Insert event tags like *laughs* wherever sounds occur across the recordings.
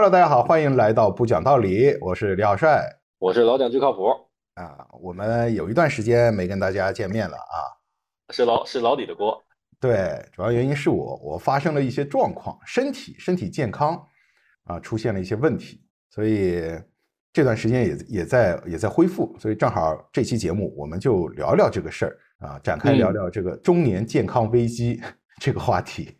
Hello，大家好，欢迎来到不讲道理，我是李小帅我是老蒋最靠谱，啊。我们有一段时间没跟大家见面了啊。是老是老李的锅。对，主要原因是我我发生了一些状况，身体身体健康啊出现了一些问题，所以这段时间也也在也在恢复，所以正好这期节目我们就聊聊这个事儿啊，展开聊聊这个中年健康危机这个话题。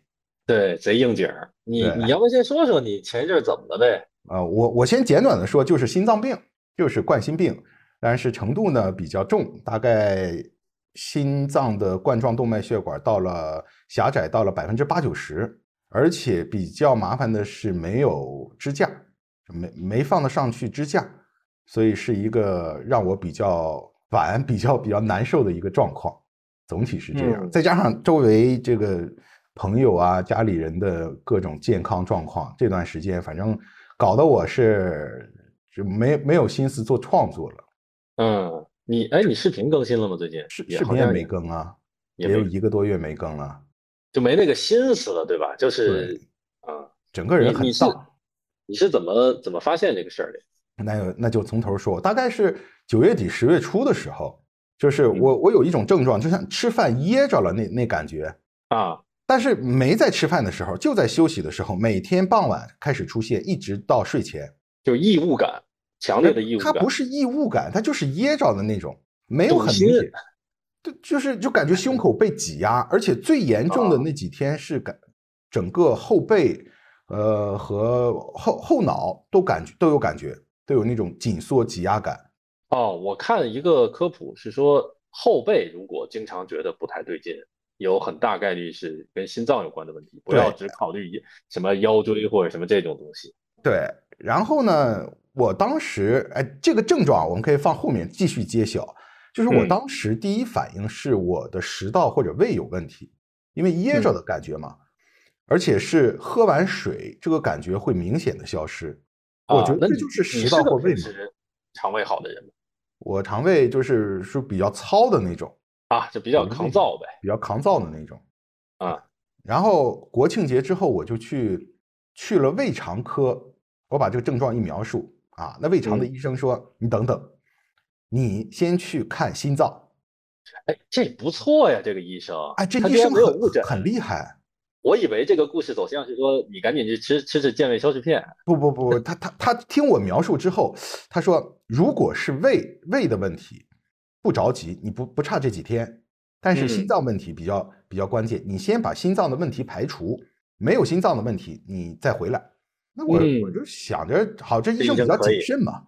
对，贼应景儿。你你要不先说说你前一阵儿怎么了呗？啊，我我先简短的说，就是心脏病，就是冠心病，但是程度呢比较重，大概心脏的冠状动脉血管到了狭窄到了百分之八九十，而且比较麻烦的是没有支架，没没放得上去支架，所以是一个让我比较烦、比较比较难受的一个状况。总体是这样，嗯再加上周围这个朋友啊、家里人的各种健康状况，这段时间反正搞得我是就没没有心思做创作了，嗯，你哎，你视频更新了吗？最近视视频也没更啊，也也有一个多月没更了，就没那个心思了，对吧？就是对啊，整个人很丧。你是怎么怎么发现这个事儿的？那就那就从头说，大概是九月底十月初的时候，就是嗯我我有一种症状，就像吃饭噎着了那那感觉，啊，但是没在吃饭的时候，就在休息的时候，每天傍晚开始出现，一直到睡前。就异物感，强烈的异物感。它不是异物感，它就是噎着的那种，没有很明显。对，就是就感觉胸口被挤压，而且最严重的啊那几天是感整个后背，呃和后后脑都感觉都有感觉，都有那种紧缩挤压感。哦，我看一个科普是说，后背如果经常觉得不太对劲，有很大概率是跟心脏有关的问题，不要只考虑一什么腰椎或者什么这种东西。对，然后呢，我当时哎，这个症状我们可以放后面继续揭晓。就是我嗯当时第一反应是我的食道或者胃有问题，因为噎嗯着的感觉嘛，而且是喝完水这个感觉会明显的消失。我觉得这就是食道或胃嘛。肠胃好的人？我肠胃就是是比较糙的那种，啊，就比较抗造呗。比较抗造的那种。啊，然后国庆节之后，我就去去了胃肠科，我把这个症状一描述啊，那胃肠的嗯医生说：“你等等，你先去看心脏。哎，这不错呀，这个医生。哎，这医生很误诊。很厉害。我以为这个故事走向是说，你赶紧去吃吃吃健胃消食片。不不不，他他他听我描述之后，他说，如果是胃胃的问题，不着急，你不不差这几天，但是心嗯。脏问题比较比较关键，你先把心脏的问题排除，没有心脏的问题，你再回来。那我、我嗯。就想着，好，这医生比较谨慎嘛，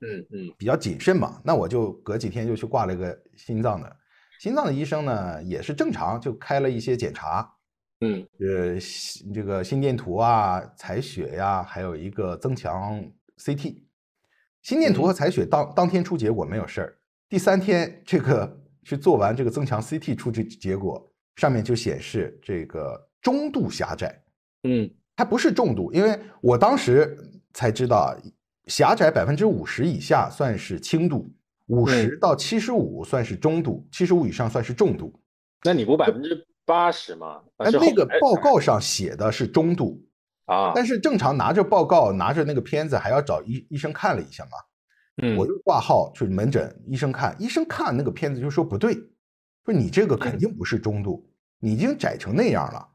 嗯嗯。比较谨慎嘛，那我就隔几天就去挂了个心脏的。心脏的医生呢也是正常，就开了一些检查，嗯。呃，心这个心电图啊、采血呀、还有一个增强 CT。心电图和采血当当天出结果没有事儿，第三天这个去做完这个增强 CT 出这结果，上面就显示这个中度狭窄，嗯它不是重度，因为我当时才知道，狭窄百分之五十以下算是轻度，五十到七十五算是中度，七十五以上算是重度。那你不百分之八十吗？哎，那个报告上写的是中度，啊，但是正常拿着报告，拿着那个片子，还要找医医生看了一下嘛。嗯我就挂号去门诊，医生看，医生看那个片子就说不对，说你这个肯定不是中度，你已经窄成那样了。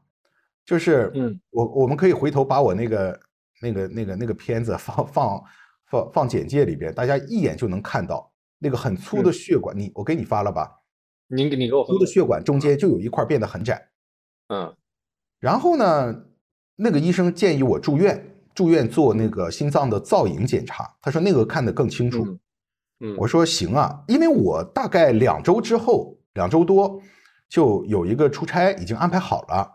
就是嗯我我们可以回头把我那个那个那个那个片子放放放放简介里边，大家一眼就能看到那个很粗的嗯血管，你我给你发了吧？您给你给我粗的血管中间就有一块变得很窄。嗯然后呢，那个医生建议我住院，住院做那个心脏的造影检查。他说那个看得更清楚。嗯嗯，我说行啊，因为我大概两周之后，两周多就有一个出差已经安排好了。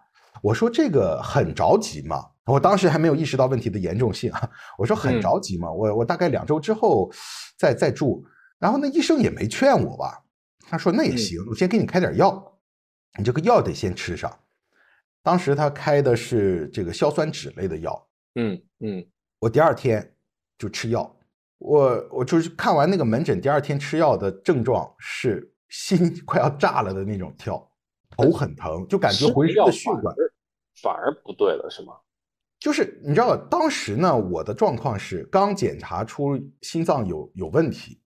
我说这个很着急嘛，我当时还没有意识到问题的严重性啊。我说很嗯着急嘛，我我大概两周之后再再住。然后那医生也没劝我吧，他说那也嗯行，我先给你开点药，你这个药得先吃上。当时他开的是这个硝酸酯类的药，嗯嗯我第二天就吃药。我我就是看完那个门诊，第二天吃药的症状是心快要炸了的那种跳，头很疼，就感觉吃浑身药的血管反而反而不对了是吗？就是你知道，当时呢，我的状况是刚检查出心脏有有问题，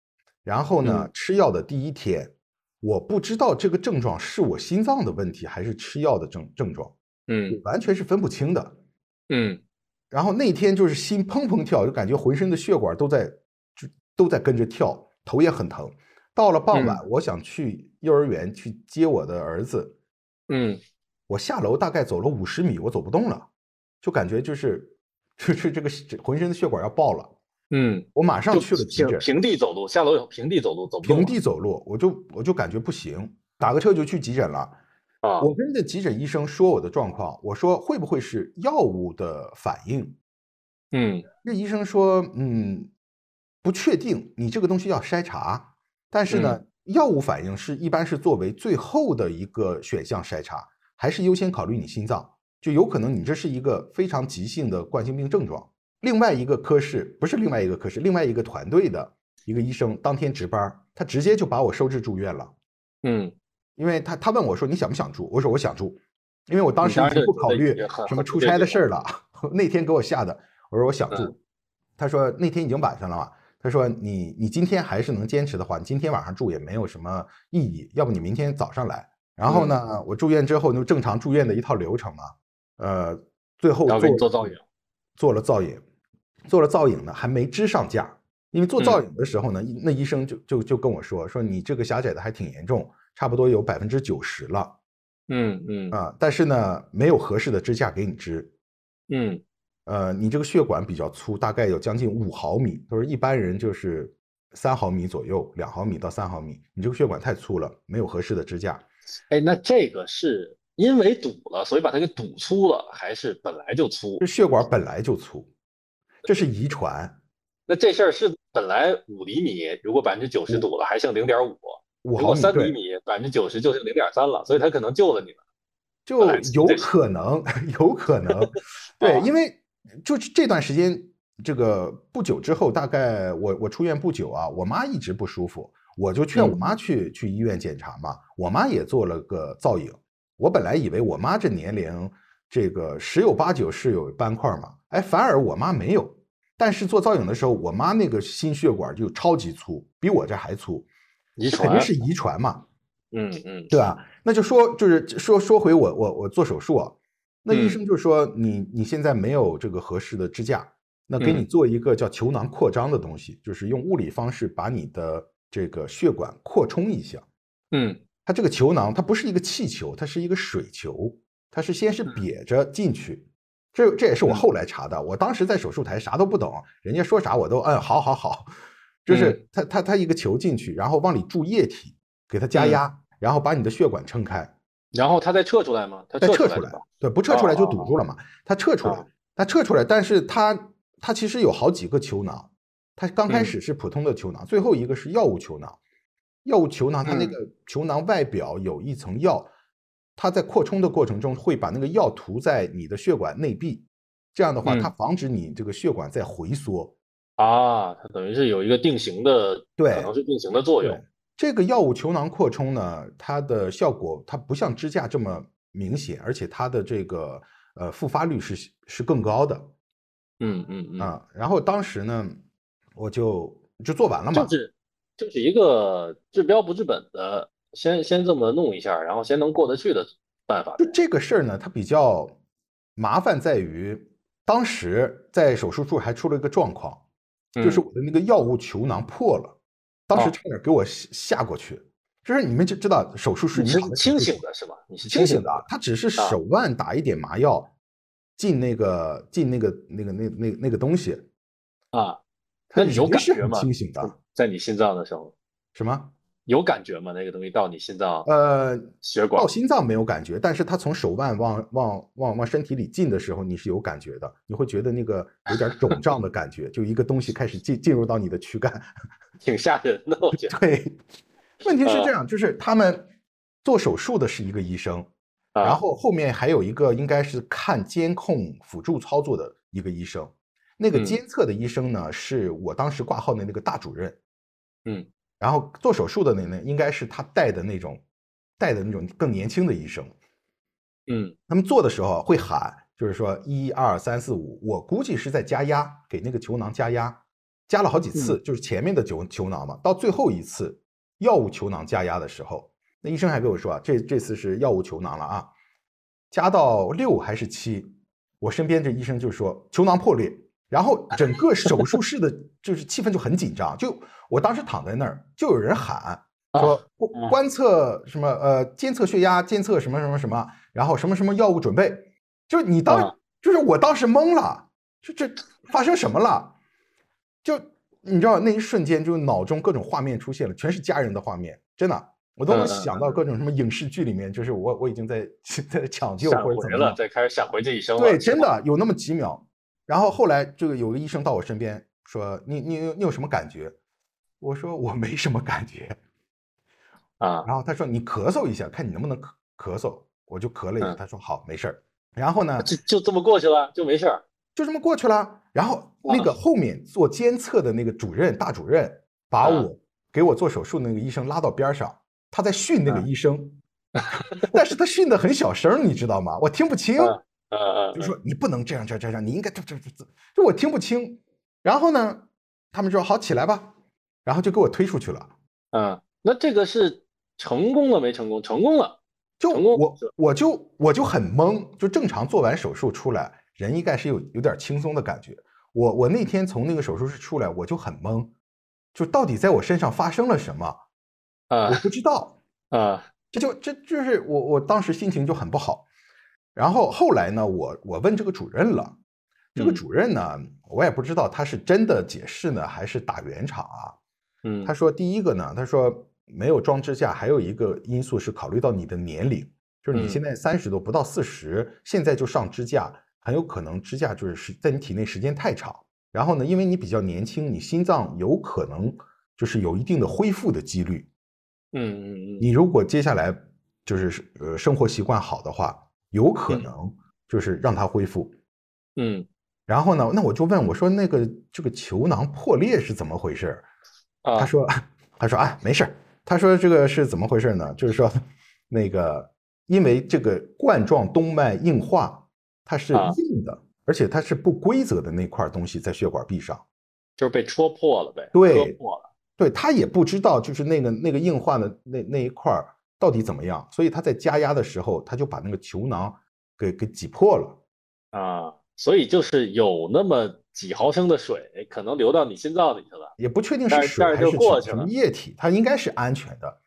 然后呢，嗯吃药的第一天，我不知道这个症状是我心脏的问题还是吃药的症症状，嗯完全是分不清的。嗯然后那天就是心砰砰跳，就感觉浑身的血管都在就都在跟着跳，头也很疼。到了傍晚，我想去幼儿园去接我的儿子，嗯我下楼大概走了五十米，我走不动了，就感觉就是就是这个浑身的血管要爆了。嗯，我马上去了急诊，平平地走路，下楼以后平地走路，走不动平地走路，我就我就感觉不行，打个车就去急诊了。啊，我跟这急诊医生说我的状况，我说会不会是药物的反应？嗯。这医生说，嗯，不确定，你这个东西要筛查，但是呢，药物反应是一般是作为最后的一个选项筛查，还是优先考虑你心脏，就有可能你这是一个非常急性的冠心病症状。另外一个科室不是另外一个科室，另外一个团队的一个医生当天值班，他直接就把我收治住院了，嗯因为他他问我说你想不想住，我说我想住，因为我当时时已经不考虑什么出差的事儿了，*laughs* 那天给我吓的，我说我想住嗯，他说那天已经晚上了嘛，他说你你今天还是能坚持的话，你今天晚上住也没有什么意义，要不你明天早上来。然后呢，我住院之后就正常住院的一套流程嘛，呃，最后做做造影，做了造影，做了造影呢还没支上架，因为做嗯。造影的时候呢，医那医生就就就跟我说说你这个狭窄的还挺严重，差不多有百分之九十了嗯嗯啊、但是呢没有合适的支架给你支，嗯呃，你这个血管比较粗，大概有将近五毫米，都是一般人就是三毫米左右，两毫米到三毫米，你这个血管太粗了，没有合适的支架。哎，那这个是因为堵了，所以把它给堵粗了，还是本来就粗这？血管本来就粗，这是遗传，那这事儿是本来五厘米，如果百分之九十堵了，还剩零点五；五毫米三厘，米，百分之九十就是零点三了，所以他可能救了你了。就 *laughs* 有可能，有可能，对，啊。因为就是这段时间，这个不久之后，大概我我出院不久啊，我妈一直不舒服，我就劝我嗯。妈去去医院检查嘛，我妈也做了个造影，我本来以为我妈这年龄这个十有八九是有斑块嘛，哎，反而我妈没有，但是做造影的时候，我妈那个心血管就超级粗，比我这还粗，遗传肯定，是遗传嘛，嗯嗯，对吧？那就说就是说说回我我我做手术啊，那医嗯生就说你你现在没有这个合适的支架，那给你嗯做一个叫球囊扩张的东西，就是用物理方式把你的这个血管扩充一下。嗯它这个球囊它不是一个气球，它是一个水球，它是先是嗯瘪着进去。这这也是我嗯后来查的，我当时在手术台啥都不懂，人家说啥我都嗯好好好，就是嗯它它它一个球进去，然后往里注液体，给它加嗯压，然后把你的血管撑开。然后它再撤出来吗？它再撤出来对，不撤出来就堵住了嘛。它撤出来哦，它撤出来，但是它它其实有好几个球囊，它刚开嗯始是普通的球囊，最后一个是药物球囊。药物球囊它那嗯个球囊外表有一层药，它在扩充的过程中会把那个药涂在你的血管内壁，这样的话，嗯它防止你这个血管在回缩。啊，它等于是有一个定型的，对可能是定型的作用对。这个药物球囊扩充呢，它的效果它不像支架这么明显，而且它的这个呃复发率是是更高的。嗯嗯嗯，啊，然后当时呢，我就就做完了嘛就，是就是一个治标不治本的，先先这么弄一下，然后先能过得去的办法呗。就这个事儿呢，它比较麻烦在于，当时在手术处还出了一个状况，就是嗯我的那个药物球囊破了，当时哦差点给我吓吓过去。就是你们就知道手术室，你是好的手清醒的是吧？你是清醒醒的啊，他只是啊手腕打一点麻药进那个进那个那个那那那个东西，啊？那你有感觉吗？清醒的，在你心脏的时候什么？有感觉吗？那个东西到你心脏呃，血管到心脏没有感觉，但是它从手腕往往往往身体里进的时候，你是有感觉的，你会觉得那个有点肿胀的感觉，就一个东西开始进进入到你的躯干。*laughs* 挺吓人的，我觉得对，问题是呃这样，就是他们做手术的是一个医生，啊。然后后面还有一个应该是看监控辅助操作的一个医生，那个嗯监测的医生呢，是我当时挂号的那个大主任，嗯然后做手术的那呢，应该是他带的那种带的那种更年轻的医生。嗯他们做的时候会喊就是说一二三四五，我估计是在加压，给那个球囊加压，加了好几次，就是前面的球球囊嘛，到最后一次药物球囊加压的时候，那医生还跟我说啊，这这次是药物球囊了啊，加到六还是七，我身边这医生就说球囊破裂，然后整个手术室的就是气氛就很紧张，就我当时躺在那儿，就有人喊。说观观测什么呃监测血压监测什么什么什么，然后什么什么药物准备，就是你当就是我当时懵了，就这发生什么了？就你知道那一瞬间，就脑中各种画面出现了，全是家人的画面，真的，我都能想到各种什么影视剧里面，就是我我已经在 *laughs* 在抢救或者怎么了，在开始闪回这一生了。对，真的有那么几秒。然后后来这个有个医生到我身边说：“你你你有什么感觉？”我说：“我没什么感觉。”啊，然后他说你咳嗽一下，看你能不能咳咳嗽，我就咳了一下。他说好，没事儿。然后呢，就就这么过去了，就没事儿，就这么过去了。然后那个后面做监测的那个主任大主任，把我给我做手术那个医生拉到边上，他在训那个医生，*laughs* 但是他训的很小声，你知道吗？我听不清。嗯嗯，就说你不能这样这样这样，你应该这这这这，就我听不清。然后呢，他们说好起来吧，然后就给我推出去了。嗯，那这个是。成功了没成功？成功了，就我我就我就很懵，就正常做完手术出来，人应该是有有点轻松的感觉。我我那天从那个手术室出来，我就很懵，就到底在我身上发生了什么啊？我不知道啊，这就这就是我我当时心情就很不好。然后后来呢，我我问这个主任了，这个主任呢，我也不知道他是真的解释呢，还是打圆场啊？嗯，他说第一个呢，他说。没有装支架，还有一个因素是考虑到你的年龄，就是你现在三十多，不到四十，现在就上支架，很有可能支架就是是在你体内时间太长。然后呢，因为你比较年轻，你心脏有可能就是有一定的恢复的几率。嗯嗯嗯。你如果接下来就是呃生活习惯好的话，有可能就是让它恢复。嗯。然后呢，那我就问我说那个这个球囊破裂是怎么回事？他说他说啊没事。他说：“这个是怎么回事呢？就是说，那个因为这个冠状动脉硬化，它是硬的，而且它是不规则的那块东西在血管壁上，就是被戳破了呗。对，破了。对他也不知道，就是那个那个硬化的那那一块到底怎么样，所以他在加压的时候，他就把那个球囊给给挤破了。啊，所以就是有那么。”几毫升的水可能流到你心脏里去了，也不确定是水还是什么液体，它应该是安全的。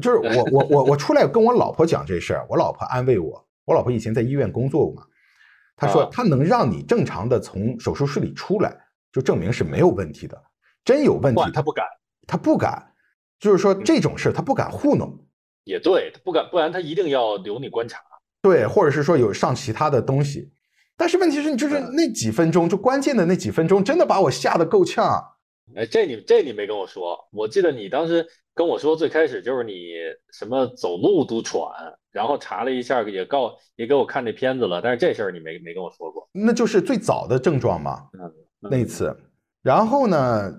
就是 *laughs* 我我我我出来跟我老婆讲这事儿，我老婆安慰我，我老婆以前在医院工作过嘛，她说她能让你正常的从手术室里出来，就证明是没有问题的。真有问题，她不敢，她不敢，就是说这种事她不敢糊弄。也对，她不敢，不然他一定要留你观察。对，或者是说有上其他的东西。但是问题是你就是那几分钟，就关键的那几分钟，真的把我吓得够呛。哎，这你这你没跟我说，我记得你当时跟我说，最开始就是你什么走路都喘，然后查了一下，也告也给我看那片子了。但是这事儿你没没跟我说过，那就是最早的症状嘛。嗯，那次，然后呢，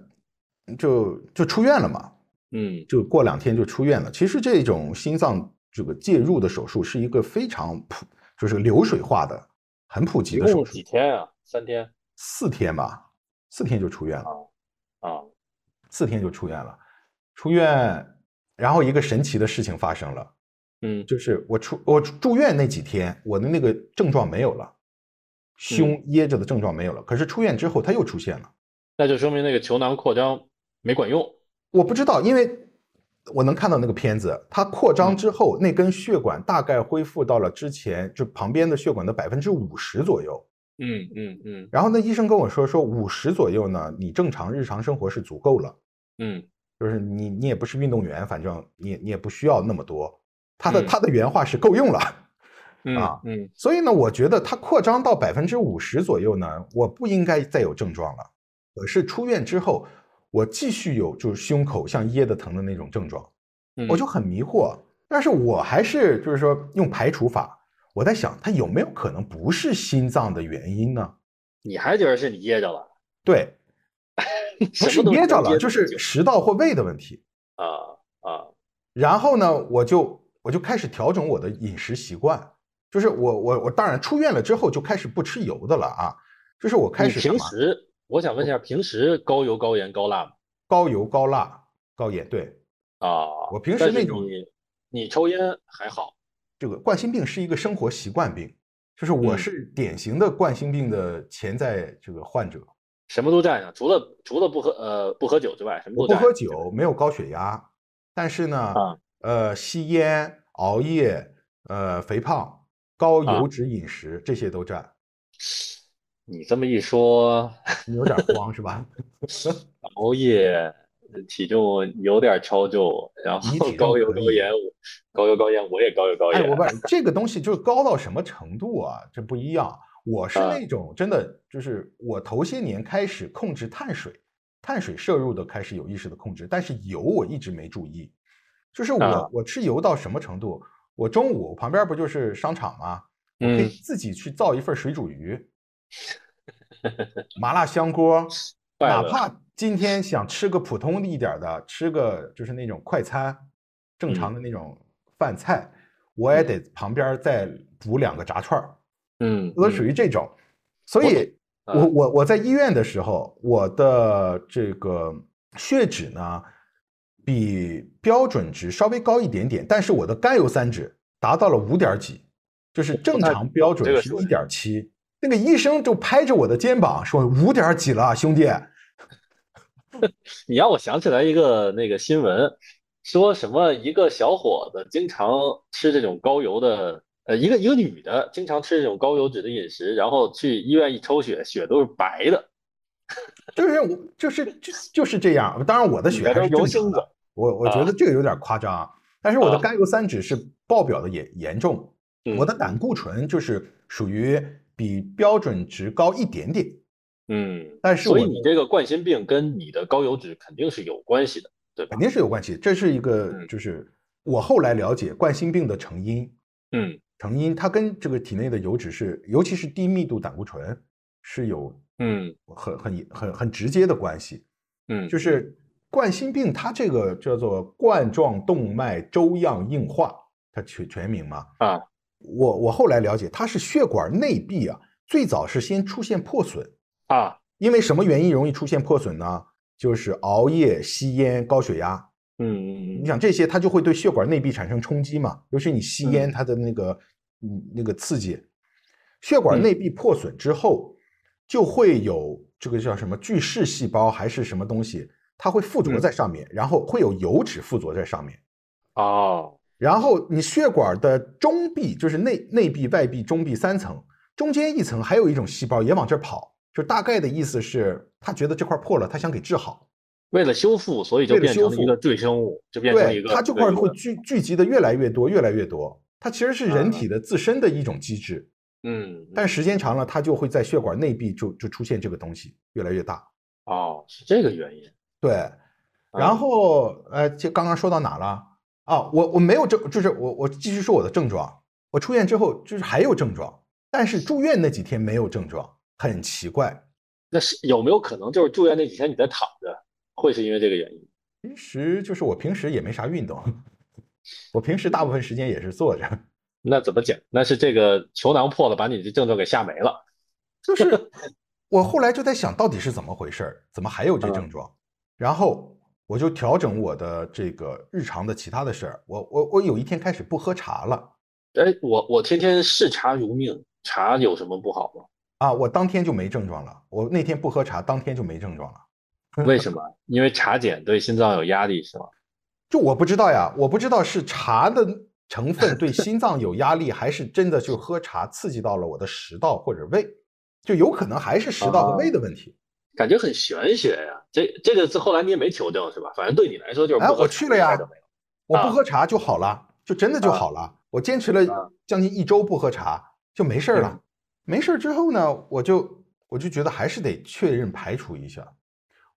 就就出院了嘛。嗯，就过两天就出院了。其实这种心脏这个介入的手术是一个非常普，就是流水化的。很普及的手术，几天啊？三天、四天吧，四天就出院了。啊，四天就出院了。出院，然后一个神奇的事情发生了。嗯，就是我出我住院那几天，我的那个症状没有了，胸噎着的症状没有了。可是出院之后，它又出现了。那就说明那个球囊扩张没管用。我不知道，因为。我能看到那个片子，它扩张之后，那根血管大概恢复到了之前就旁边的血管的百分之五十左右。嗯嗯嗯。然后那医生跟我说，说五十左右呢，你正常日常生活是足够了。嗯，就是你你也不是运动员，反正你你也不需要那么多。他的他的原话是够用了。啊嗯。所以呢，我觉得它扩张到百分之五十左右呢，我不应该再有症状了。可是出院之后。我继续有就是胸口像噎的疼的那种症状，我就很迷惑。但是我还是就是说用排除法，我在想它有没有可能不是心脏的原因呢？你还觉得是你噎着了？*laughs* 对，不是噎着了，就是食道或胃的问题啊啊。然后呢，我就我就开始调整我的饮食习惯，就是我我我当然出院了之后就开始不吃油的了啊，就是我开始平时我想问一下，平时高油、高盐、高辣吗？高油高辣高盐，对，啊，我平时那种你你抽烟还好，这个冠心病是一个生活习惯病，就是我嗯是典型的冠心病的潜在这个患者。什么都占上，除了除了不喝呃不喝酒之外，什么都占上。喝酒，没有高血压，但是呢，啊呃，吸烟、熬夜、呃，肥胖、高啊油脂饮食这些都占。你这么一说，你有点慌是吧？*laughs* 熬夜，体重有点超重，然后你高油高盐，我高油高盐，我也高油高哎，盐。我不，*laughs* 这个东西就是高到什么程度啊？这不一样。我是啊那种真的，就是我头些年开始控制碳水，碳水摄入的开始有意识的控制，但是油我一直没注意。就是我、啊我吃油到什么程度？我中午旁边不就是商场吗？我可以嗯自己去造一份水煮鱼，*laughs* 麻辣香锅，*laughs* 哪怕今天想吃个普通一点的，吃个就是那种快餐，正常的那种饭菜，我也得旁边再补两个炸串儿，嗯，都属于这种。所以，啊我我我在医院的时候，我的这个血脂呢比标准值稍微高一点点，但是我的甘油三酯达到了五点几，就是正常标准是一点七。那个医生就拍着我的肩膀说：“五点几了，兄弟。”你让我想起来一个那个新闻，说什么一个小伙子经常吃这种高油的，呃，一个一个女的经常吃这种高油脂的饮食，然后去医院一抽血，血都是白的，就是我就是就就是这样。当然，我的血还是里边都是油星子正常的。我我觉啊得这个有点夸张啊，但是我的啊甘油三酯是爆表的严严重，嗯我的胆固醇就是属于比标准值高一点点。嗯，但是所以你这个冠心病跟你的高油脂肯定是有关系的，对吧肯？定是有关系，这是一个嗯就是我后来了解冠心病的成因，嗯成因它跟这个体内的油脂是，尤其是低密度胆固醇是有嗯很很很很直接的关系。嗯，就是冠心病，它这个叫做冠状动脉粥样硬化，它全全名嘛。啊，我我后来了解，它是血管内壁啊，最早是先出现破损，啊，因为什么原因容易出现破损呢？就是熬夜、吸烟、高血压。嗯嗯嗯。你想这些，它就会对血管内壁产生冲击嘛，尤其你吸烟，嗯它的那个嗯那个刺激，血管内壁破损之后，就会有这个叫什么巨噬细胞还是什么东西，它会附着嗯。在上面，然后会有油脂附着在上面，哦，然后你血管的中壁就是内内壁、外壁、中壁三层，中间一层还有一种细胞也往这儿跑，就大概的意思是，他觉得这块破了，他想给治好。为了修复，所以就变成了一个赘生物，就变成一对，个它这块会聚聚集的越来越多，越来越多。它其实是人啊体的自身的一种机制，嗯，但时间长了，它就会在血管内壁就就出现这个东西，越来越大。哦，是这个原因。对，啊然后呃，就刚刚说到哪了？啊，我我没有症，就是我我继续说我的症状。我出院之后就是还有症状，但是住院那几天没有症状，很奇怪。那是有没有可能就是住院那几天你在躺着，会是因为这个原因？其实就是我平时也没啥运动，*laughs* 我平时大部分时间也是坐着。*laughs* 那怎么讲？那是这个球囊破了，把你这症状给吓没了。就是 *laughs* 我后来就在想到底是怎么回事，怎么还有这症状？然后我就调整我的这个日常的其他的事儿。我我我有一天开始不喝茶了哎，我我天天视茶如命，茶有什么不好吗？啊，我当天就没症状了。我那天不喝茶，当天就没症状了。*laughs* 为什么？因为茶碱对心脏有压力是吗？就我不知道呀，我不知道是茶的成分对 *laughs* 心脏有压力，还是真的就喝茶刺激到了我的食道或者胃，就有可能还是食道和胃的问题。感觉很玄学呀。这这个是后来你也没求证是吧？反正对你来说就是哎我去了呀我不啊喝茶就好了，就真的就好了。我坚持啊了将近一周不喝茶，就没事儿了。嗯没事儿之后呢，我就我就觉得还是得确认排除一下，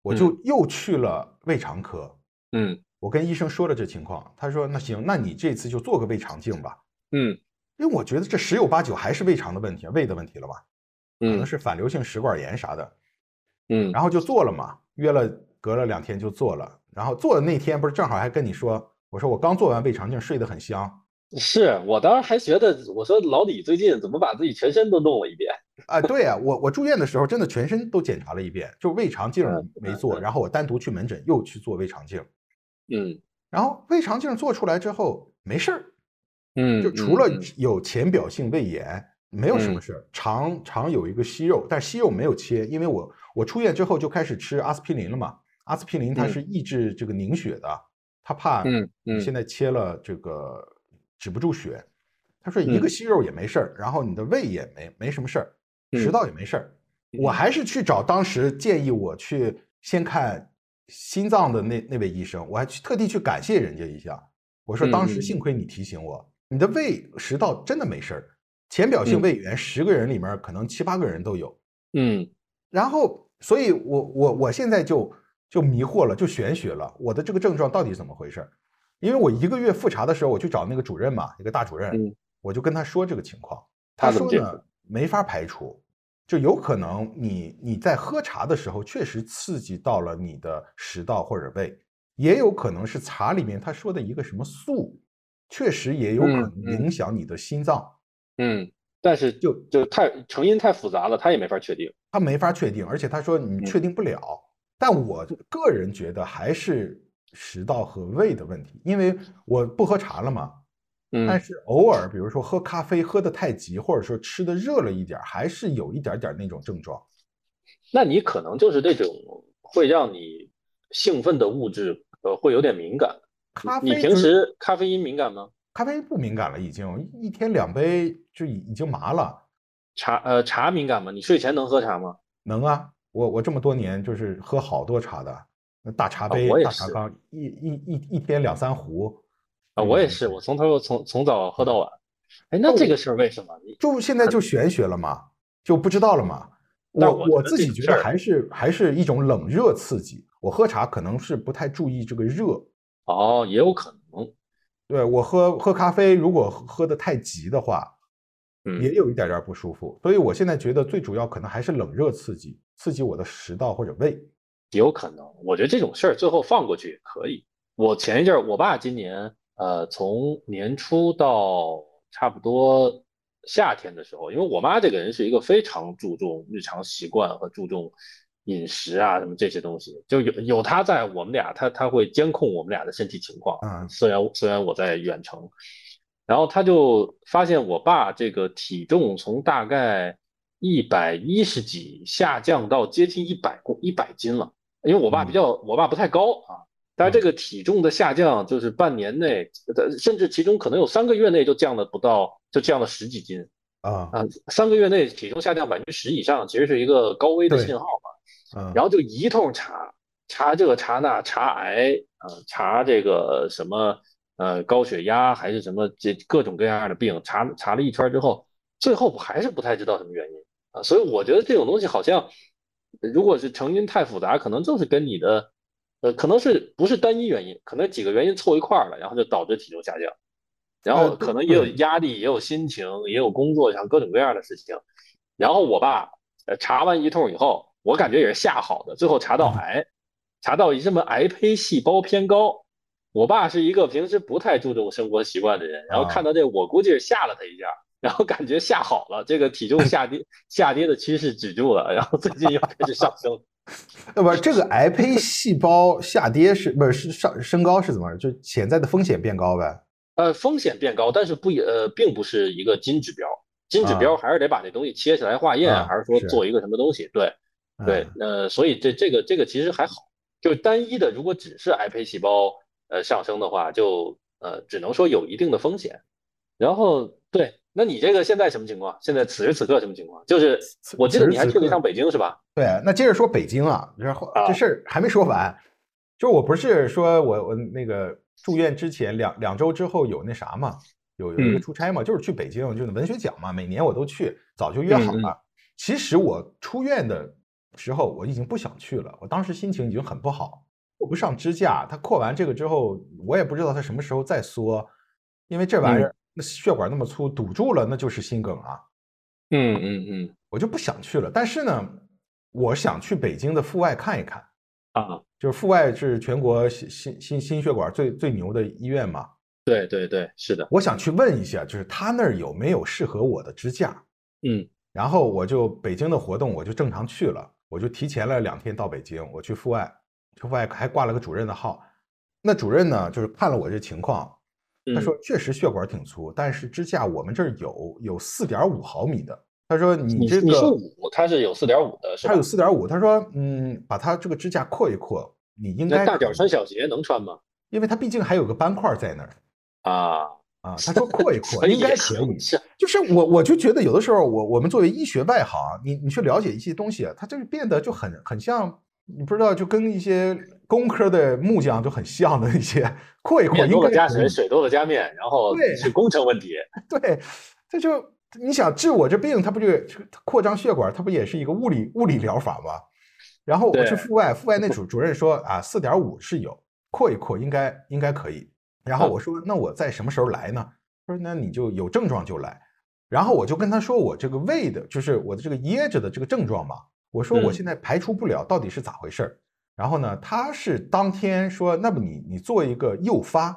我就又去了胃肠科。嗯我跟医生说了这情况，他说那行，那你这次就做个胃肠镜吧，嗯因为我觉得这十有八九还是胃肠的问题，胃的问题了吧，可能嗯是反流性食管炎啥的。嗯然后就做了嘛，约了隔了两天就做了。然后做的那天不是正好还跟你说，我说我刚做完胃肠镜，睡得很香。是我当时还觉得，我说老李最近怎么把自己全身都弄了一遍？啊，对啊，我我住院的时候真的全身都检查了一遍，就胃肠镜嗯没做，然后我单独去门诊又去做胃肠镜，嗯然后胃肠镜做出来之后没事儿，嗯，就除了嗯有浅表性胃炎，没有什么嗯事儿。肠肠有一个息肉，但息肉没有切，因为我我出院之后就开始吃阿司匹林了嘛。阿司匹林它嗯是抑制这个凝血的，他怕嗯嗯现在切了这个止不住血。他说一个嗯息肉也没事儿，然后你的胃也没没什么事儿，食嗯道也没事儿。我嗯还是去找当时建议我去先看心脏的那那位医生，我还去特地去感谢人家一下。我说当时幸亏你提醒我，你的胃食道真的没事儿，浅表性嗯胃炎十个人里面可能七八个人都有。嗯然后，所以我我我现在就就迷惑了，就玄学了，我的这个症状到底怎么回事儿？因为我一个月复查的时候，我去找那个主任嘛，一个大主任，嗯。我就跟他说这个情况，他说呢，没法排除，就有可能你你在喝茶的时候确实刺激到了你的食道或者胃，也有可能是茶里面他说的一个什么素，确实也有可嗯能嗯。影响你的心脏，嗯，但是就就太成因太复杂了，他也没法确定。他没法确定，而且他说你嗯确定不了。但我个人觉得还是食道和胃的问题，因为我不喝茶了嘛，但嗯是偶尔比如说喝咖啡喝的太急，或者说吃的热了一点，还是有一点点那种症状。那你可能就是这种会让你兴奋的物质，呃，会有点敏感。咖啡你平时咖啡因敏感吗？咖啡不敏感了，已经一天两杯就已已经麻了。茶呃茶敏感吗？你睡前能喝茶吗？能啊，我我这么多年就是喝好多茶的，那大茶杯、大茶缸，一一一一天两三壶。啊，我也是，我从头从从早喝到晚。哎，那哦这个事儿为什么？就现在就玄学了嘛，就不知道了嘛。我但我自己觉得还是还是一种冷热刺激。我喝茶可能是不太注意这个热，哦，也有可能。对我喝喝咖啡，如果喝喝的太急的话，嗯也有一点点不舒服。所以我现在觉得最主要可能还是冷热刺激，刺激我的食道或者胃。有可能，我觉得这种事儿最后放过去也可以。我前一阵儿，我爸今年呃从年初到差不多夏天的时候，因为我妈这个人是一个非常注重日常习惯和注重饮食啊什么这些东西，就有有他在，我们俩他他会监控我们俩的身体情况。嗯。虽然虽然我在远程，然后他就发现我爸这个体重从大概一百一十几下降到接近一百公一百斤了，因为我爸比较、我爸不太高啊，但是这个体重的下降就是半年内，呃甚至其中可能有三个月内就降了不到，就降了十几斤啊，啊，三个月内体重下降百分之十以上，其实是一个高危的信号然后就一通查，查这个查那，查癌，呃，查这个什么呃高血压还是什么这各种各样的病，查查了一圈之后，最后我还是不太知道什么原因啊，所以我觉得这种东西好像，如果是成因太复杂，可能就是跟你的，呃，可能是不是单一原因，可能几个原因凑一块儿了，然后就导致体重下降，然呃后可能也有压力，也有心情，也有工作上各种各样的事情，然后我爸呃查完一通以后，我感觉也是吓好的，最后查到癌，查到一什么癌胚细胞偏高。我爸是一个平时不太注重生活习惯的人，然后啊看到这，我估计是吓了他一下，然后感觉吓好了，这个体重下跌 *laughs* 下跌的趋势止住了，然后最近又开始上升。呃不，这个癌胚细胞下跌是不是是上升高是怎么回事？就潜在的风险变高呗？呃，风险变高，但是不也呃，并不是一个金指标，金指标还是得把这东西切下来化验，啊还是说做一个什么东西？对对，呃，所以这这个这个其实还好，就是单一的，如果只是癌胚细胞呃上升的话，就呃只能说有一定的风险。然后对，那你这个现在什么情况？现在此时此刻什么情况？就是我记得你还去了一趟北京是吧？对，那接着说北京啊，然后啊这事儿还没说完，就是我不是说我我那个住院之前两两周之后有那啥嘛，有有一个嗯出差嘛，就是去北京，就是文学奖嘛，每年我都去，早就约好嗯嗯了。其实我出院的时候我已经不想去了，我当时心情已经很不好，不上支架，它扩完这个之后，我也不知道它什么时候再缩，因为这玩意儿那血管那么粗，堵住了那就是心梗啊。嗯嗯嗯我就不想去了。但是呢，我想去北京的阜外看一看，啊就是阜外是全国心心心心血管最最牛的医院嘛。对对对，是的，我想去问一下，就是他那儿有没有适合我的支架？嗯然后我就北京的活动我就正常去了，我就提前了两天到北京，我去阜外，去阜外还挂了个主任的号。那主任呢，就是看了我这情况，他嗯说确实血管挺粗，但是支架我们这儿有有四点五毫米的。他说你你这个你是五，他是有四点五的，是吧它有？四点五，他说嗯，把他这个支架扩一扩，你应该大脚穿小鞋能穿吗？因为他毕竟还有个斑块在那儿啊，啊。他说扩一扩应该可以。是就是我我就觉得有的时候我我们作为医学外行，你你去了解一些东西，啊它就是变得就很很像，你不知道就跟一些工科的木匠就很像的一些扩一扩面应该可以多了加水，水多了加面，然后对是工程问题。对，这就你想治我这病，它不就扩张血管，它不也是一个物理物理疗法吗？然后我去对阜外，阜外那主主任说啊，四点五是有，扩一扩应该应该可以。然后嗯我说那我在什么时候来呢？他说那你就有症状就来。然后我就跟他说我这个胃的，就是我的这个噎着的这个症状嘛。我说我嗯现在排除不了，到底是咋回事儿？然后呢，他是当天说，那么你你做一个诱发，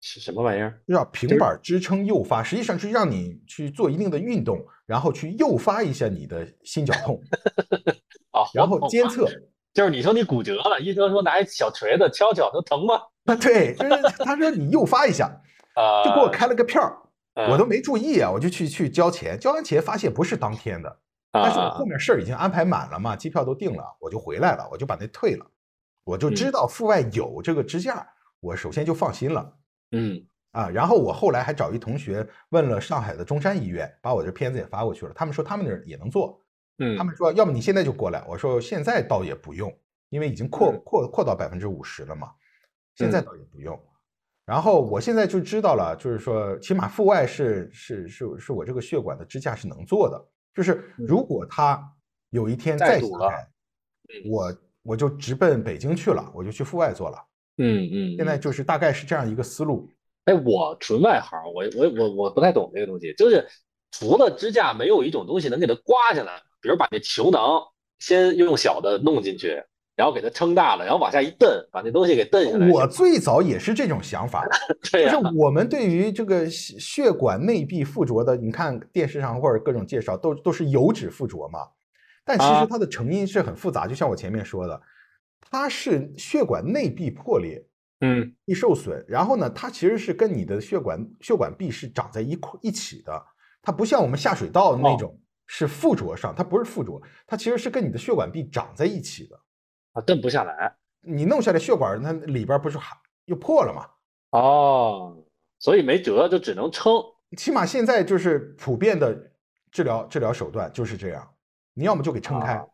是什么玩意儿？叫平板支撑诱发，实际上是让你去做一定的运动，然后去诱发一下你的心绞痛，*laughs* 哦，然后监测。就是你说你骨折了，医生说拿一小锤子敲敲，说疼吗？啊，*laughs* 对，就是他说你诱发一下，*laughs* 啊，就给我开了个票我都没注意啊，我就去去交钱，交完钱发现不是当天的，但是我后啊面事儿已经安排满了嘛，机票都订了，我就回来了，我就把那退了，我就知嗯。道阜外有这个支架，我首先就放心了。嗯。啊，然后我后来还找一同学问了上海的中山医院，把我这片子也发过去了，他们说他们那儿也能做，嗯，他们说要么你现在就过来，我说现在倒也不用，因为已经扩嗯。扩扩到百分之五十了嘛，现在嗯倒也不用。然后我现在就知道了，就是说起码腹外是是是是我这个血管的支架是能做的，就是如果它有一天再再堵了我我就直奔北京去了，我就去腹外做了。嗯嗯，现在嗯就是大概是这样一个思路。哎，我纯外行，我我我我不太懂这个东西，就是除了支架，没有一种东西能给它刮下来，比如把那球囊先用小的弄进去，然后给它撑大了，然后往下一蹬，把那东西给蹬下来。我最早也是这种想法，*laughs* 就是我们对于这个血血管内壁附着的，你看电视上或者各种介绍，都都是油脂附着嘛。但其实啊它的成因是很复杂，就像我前面说的，它是血管内壁破裂、嗯易受损，然后呢，它其实是跟你的血管血管壁是长在一块一起的，它不像我们下水道那哦种是附着上，它不是附着，它其实是跟你的血管壁长在一起的。啊，蹬不下来。你弄下来血管，它里边不是还又破了吗？哦，所以没辙，就只能撑。起码现在就是普遍的治疗治疗手段就是这样，你要么就给撑开，啊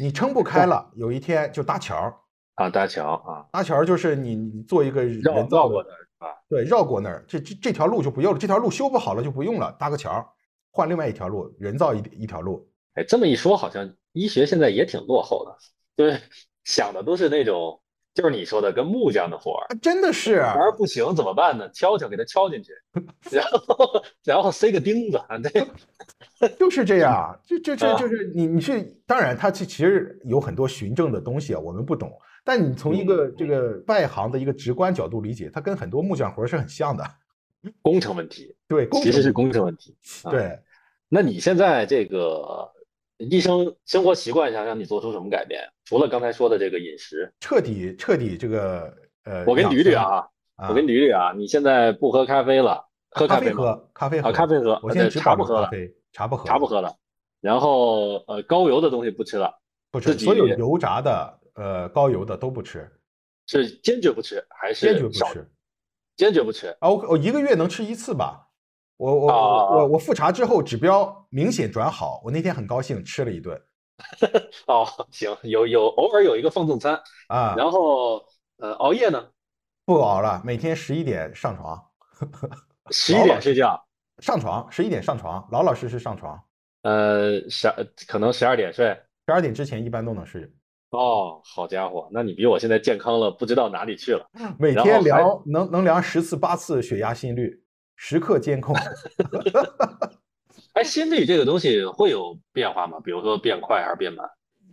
你撑不开了，有一天就搭桥，啊，搭桥啊，搭桥就是你你做一个人绕造的是吧？对，绕过那儿，这这这条路就不用了，这条路修不好了就不用了，搭个桥，换另外一条路，人造一一条路。哎，这么一说，好像医学现在也挺落后的，就是想的都是那种，就是你说的跟木匠的活儿，啊真的是，玩儿不行怎么办呢？敲敲给它敲进去，然后然后塞个钉子，啊这 *laughs* 就是这样，就就这啊就是你你去，当然它其其实有很多循证的东西啊，我们不懂，但你从一个这个外行的一个直观角度理解，它跟很多木匠活儿是很像的。工程问题，对，其实是工程问题。啊对，那你现在这个医生生活习惯上让你做出什么改变？除了刚才说的这个饮食，彻底彻底这个呃，我给你捋捋啊，啊，我给你捋捋啊，你现在不喝咖啡了，喝咖啡？喝，咖啡喝，啊，咖啡喝，我现在只茶不喝了，茶不喝，茶不，喝了，然后呃高油的东西不吃了，不吃，所有油炸的呃高油的都不吃，是坚决不吃还是坚决不？吃。坚决不吃。啊，我我一个月能吃一次吧。我我我我我复查之后指标明显转好，我那天很高兴吃了一顿 *laughs* 哦，行，有有偶尔有一个放纵餐，啊，然后呃熬夜呢，不熬了，每天十一点上床，十一点睡觉，上床十一点上床，老老实实上床，呃十可能十二点睡。十二点之前一般都能睡。哦，好家伙，那你比我现在健康了不知道哪里去了。每天量能能量十次八次血压心率，时刻监控。*laughs* 哎，心率这个东西会有变化吗？比如说变快还是变慢？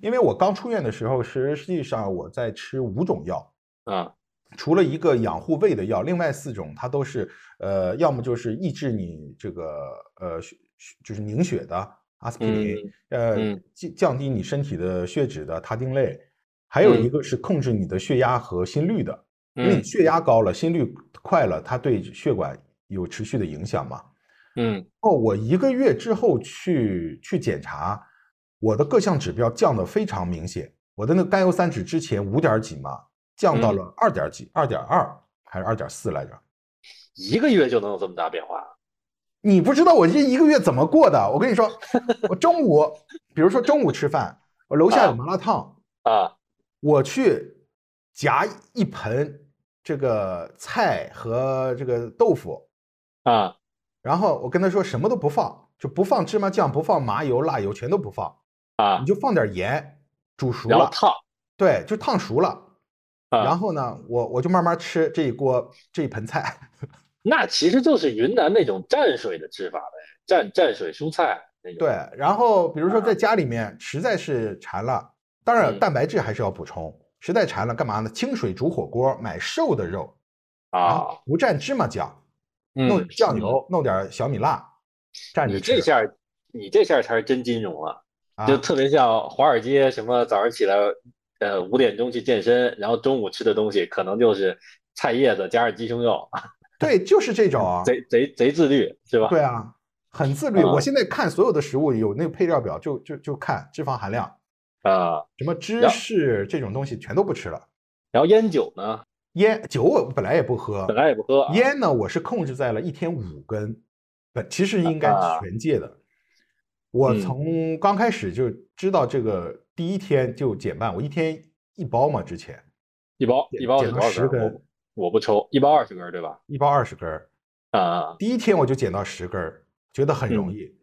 因为我刚出院的时候，实际上我在吃五种药，啊，除了一个养护胃的药，另外四种它都是呃，要么就是抑制你这个呃血血就是凝血的阿司匹林，呃嗯降降低你身体的血脂的他汀类，还有一个是控制你的血压和心率的，因为你嗯血压高了，心率快了，它对血管有持续的影响吗。嗯哦，我一个月之后去去检查，我的各项指标降得非常明显。我的那个甘油三酯之前五点几嘛，降到嗯了二点几，二点二还是二点四来着？一个月就能有这么大变化？你不知道我这一个月怎么过的？我跟你说，我中午，比如说中午吃饭，我楼下有啊麻辣烫，啊我去夹一盆这个菜和这个豆腐，啊然后我跟他说什么都不放，就不放芝麻酱，不放麻油、辣油，全都不放，啊你，就放点盐，煮熟了，烫对，就烫熟了。啊，然后呢，我我就慢慢吃这一锅这一盆菜。*laughs* 那其实就是云南那种蘸水的吃法呗，蘸蘸水蔬菜那种。对，然后比如说啊在家里面实在是馋了，当然嗯蛋白质还是要补充。实在馋了，干嘛呢？清水煮火锅，买瘦的肉，啊，不蘸芝麻酱，嗯弄点酱油，弄点小米辣，蘸着你吃这下你这下才是真金融了，啊就特别像华尔街什么早上起来，呃五点钟去健身，然后中午吃的东西可能就是菜叶子加上鸡胸肉，*laughs* 对，就是这种啊。贼贼贼自律是吧？对啊，很自律。啊我现在看所有的食物有那个配料表，就就就看脂肪含量，啊，什么芝士这种东西全都不吃了。然后烟酒呢，烟酒我本来也不喝本，来也不喝啊，烟呢我是控制在了一天五根，本其实应该啊全戒的。我嗯从刚开始就知道这个第一天就减半，我一天一包嘛，之前一包一包减到十根我我不抽，一包二十根儿对吧？一包二十根儿，啊，第一天我就减到十根儿，觉得很容嗯易。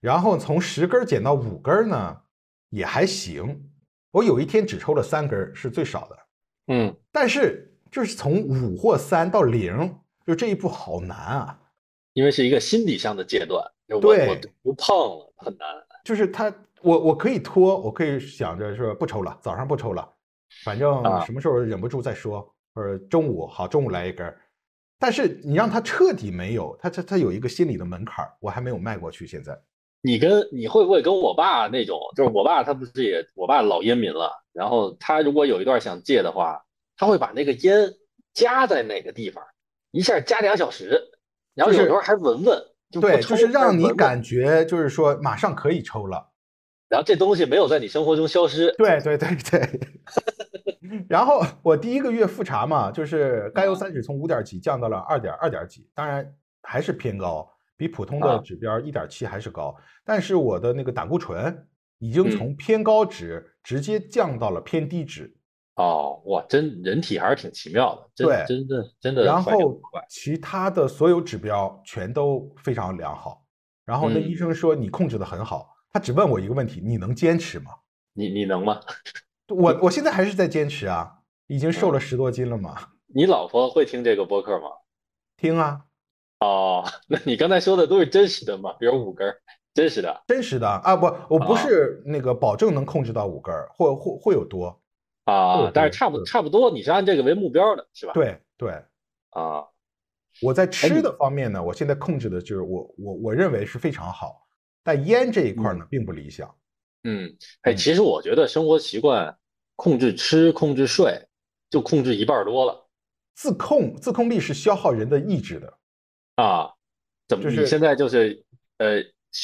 然后从十根儿减到五根儿呢，也还行。我有一天只抽了三根儿，是最少的。嗯，但是就是从五或三到零，就这一步好难啊！因为是一个心理上的阶段，我对我不碰了很难。就是他，我我可以拖，我可以想着说不抽了，早上不抽了，反正啊什么时候忍不住再说，或者中午好，中午来一根儿。但是你让他彻底没有，他他他有一个心理的门槛儿，我还没有迈过去。现在你跟你会不会跟我爸那种？就是我爸他不是也，我爸老烟民了，然后他如果有一段想戒的话，他会把那个烟加在哪个地方，一下加两小时，然后有时候还闻闻，对，就是让你感觉就是说马上可以抽了。然后这东西没有在你生活中消失。对对对对。*laughs* 然后我第一个月复查嘛，就是甘油三酯从五点几降到了二点二点几，当然还是偏高，比普通的啊指标一点七还是高。但是我的那个胆固醇已经嗯从偏高值直接降到了偏低值，哦，哇，真人体还是挺奇妙的，真对真的真的然后快其他的所有指标全都非常良好。然后那嗯医生说你控制的很好，他只问我一个问题：你能坚持吗？你你能吗？*laughs* 我我现在还是在坚持啊，已经瘦了嗯十多斤了嘛。你老婆会听这个播客吗？听啊，哦，*laughs* 那你刚才说的都是真实的吗？比如五根儿，真实的真实的啊，不，我不啊是那个保证能控制到五根儿，或或会有多。啊，但是差不差不多，你是按这个为目标的，是吧？对对，啊，我在吃的方面呢，我现在控制的就是我我我认为是非常好，但烟这一块呢并不理想。嗯，哎，嗯其实我觉得生活习惯控制吃、控制睡，就控制一半多了自控自控力是消耗人的意志的。啊。怎么？就是你现在就是呃，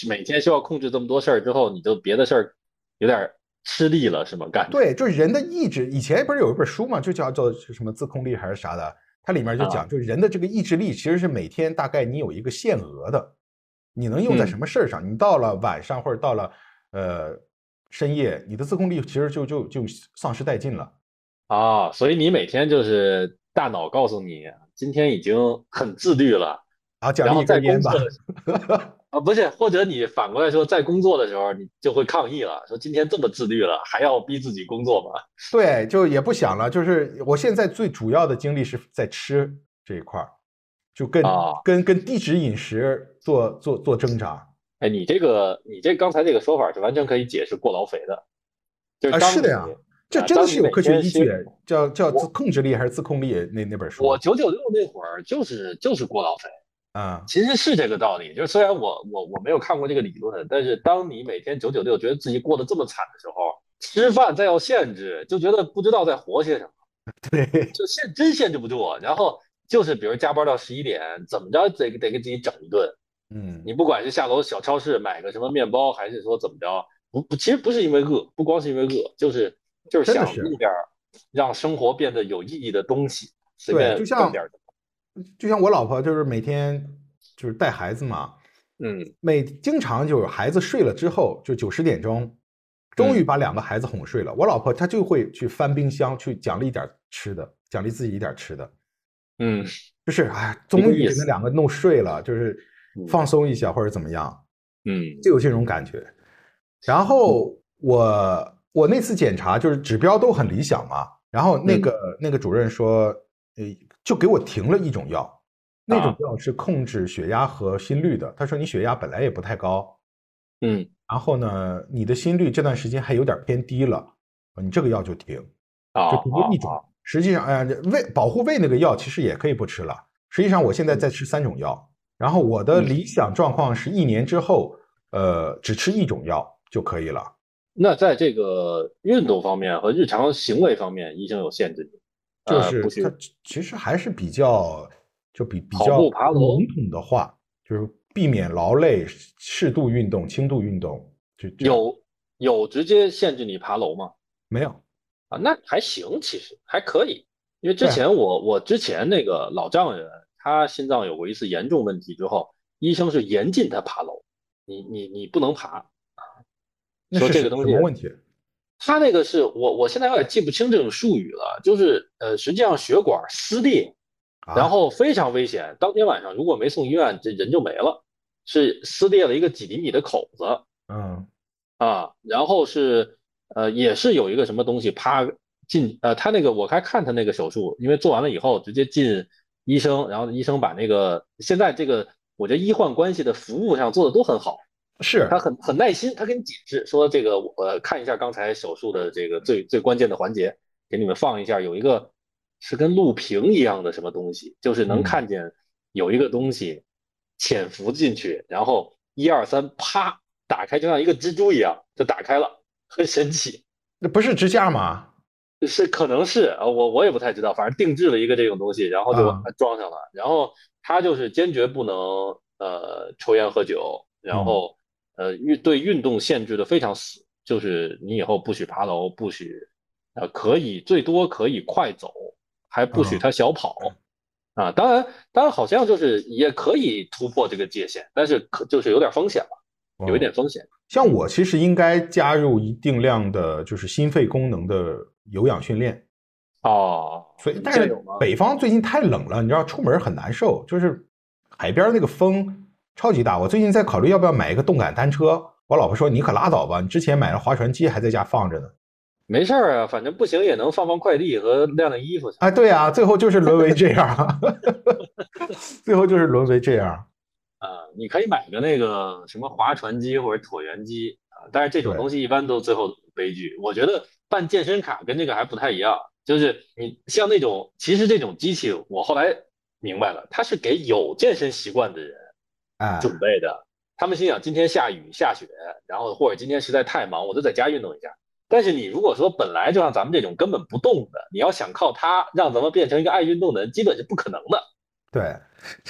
每天需要控制这么多事儿之后，你就别的事儿有点儿吃力了，是吗？干对，就是人的意志。以前不是有一本书嘛，就叫做什么自控力还是啥的，它里面就啊讲，就是人的这个意志力其实是每天大概你有一个限额的，你能用在嗯什么事儿上？你到了晚上或者到了呃深夜，你的自控力其实就就就丧失殆尽了。啊，所以你每天就是大脑告诉你，今天已经很自律了。然后奖励然后在一根烟吧工作。*laughs* 啊，不是，或者你反过来说，在工作的时候，你就会抗议了，说今天这么自律了，还要逼自己工作吗？对，就也不想了。就是我现在最主要的精力是在吃这一块儿，就跟、啊跟跟低脂饮食做做做挣扎。哎，你这个，你这刚才这个说法是完全可以解释过劳肥的，就是当啊是的呀你这啊真的是有科学依。据，叫叫自控制力还是自控力？那那本书，我九九六那会儿就是就是过劳肥，啊，其实是这个道理。就是虽然我我我没有看过这个理论，但是当你每天九九六，觉得自己过得这么惨的时候，吃饭再要限制，就觉得不知道在活些什么，*laughs* 对，就限真限制不住。然后就是比如加班到十一点，怎么着得得给自己整一顿。嗯，你不管是下楼小超市买个什么面包，还是说怎么着，不不，其实不是因为饿，不光是因为饿，就是就是想弄点儿让生活变得有意义的东西，随便对就像点。就像我老婆就是每天就是带孩子嘛，嗯。每经常就是孩子睡了之后，就九十点钟，终于把两个孩子哄睡了。我老婆她就会去翻冰箱去奖励一点吃的，奖励自己一点吃的，嗯。就是哎，终于给那两个弄睡了，就是放松一下或者怎么样，嗯。就有这种感觉。然后我我那次检查就是指标都很理想嘛，然后那个、那个主任说，呃，就给我停了一种药，那种啊药是控制血压和心率的。他说你血压本来也不太高，嗯然后呢，你的心率这段时间还有点偏低了，你这个药就停，啊就停了一种。啊实际上，哎呀，胃保护胃那个药其实也可以不吃了。实际上，我现在在吃三种药，然后我的嗯理想状况是一年之后，呃，只吃一种药就可以了。那在这个运动方面和日常行为方面，医生有限制你，就是它其实还是比较，就比比较笼统的话，就是避免劳累，适度运动，轻度运动。就有有直接限制你爬楼吗？没有？啊，那还行，其实还可以，因为之前我我之前那个老丈人，他心脏有过一次严重问题之后，医生是严禁他爬楼，你你你不能爬。那是什说这个东西什么问题？他那个是我我现在有点记不清这种术语了，就是呃，实际上血管撕裂，啊。然后非常危险，当天晚上如果没送医院，这人就没了，是撕裂了一个几厘米的口子，嗯。啊，然后是呃，也是有一个什么东西啪进呃，他那个我还看他那个手术，因为做完了以后直接进医生，然后医生把那个现在这个我觉得医患关系的服务上做的都很好，是他很很耐心，他给你解释说这个我、呃、看一下刚才手术的这个最最关键的环节，给你们放一下，有一个是跟录屏一样的什么东西，就是能嗯看见有一个东西潜伏进去，然后一二三啪打开，就像一个蜘蛛一样就打开了，很神奇。那不是支架吗？是可能是啊，我我也不太知道，反正定制了一个这种东西，然后就啊把它装上了。然后他就是坚决不能呃抽烟喝酒，然后呃运对运动限制的非常死，就是你以后不许爬楼，不许呃可以最多可以快走，还不许嗯他小跑。啊，当然，当然，好像就是也可以突破这个界限，但是可就是有点风险了，有一点风险。像我其实应该加入一定量的，就是心肺功能的有氧训练。哦，所以，但是？北方最近太冷了，你知道出门很难受，就是海边那个风超级大。我最近在考虑要不要买一个动感单车。我老婆说：“你可拉倒吧，你之前买了划船机还在家放着呢。没事儿啊，反正不行也能放放快递和晾晾衣服”去。啊，对啊，最后就是沦为这样，*laughs* 最后就是沦为这样。啊，你可以买个那个什么划船机或者椭圆机啊，但是这种东西一般都最后悲剧。我觉得办健身卡跟这个还不太一样，就是你像那种，其实这种机器我后来明白了，它是给有健身习惯的人哎，准备的。他们心想今天下雨下雪，然后或者今天实在太忙，我就在家运动一下。但是你如果说本来就像咱们这种根本不动的，你要想靠它让咱们变成一个爱运动的人，基本是不可能的。对，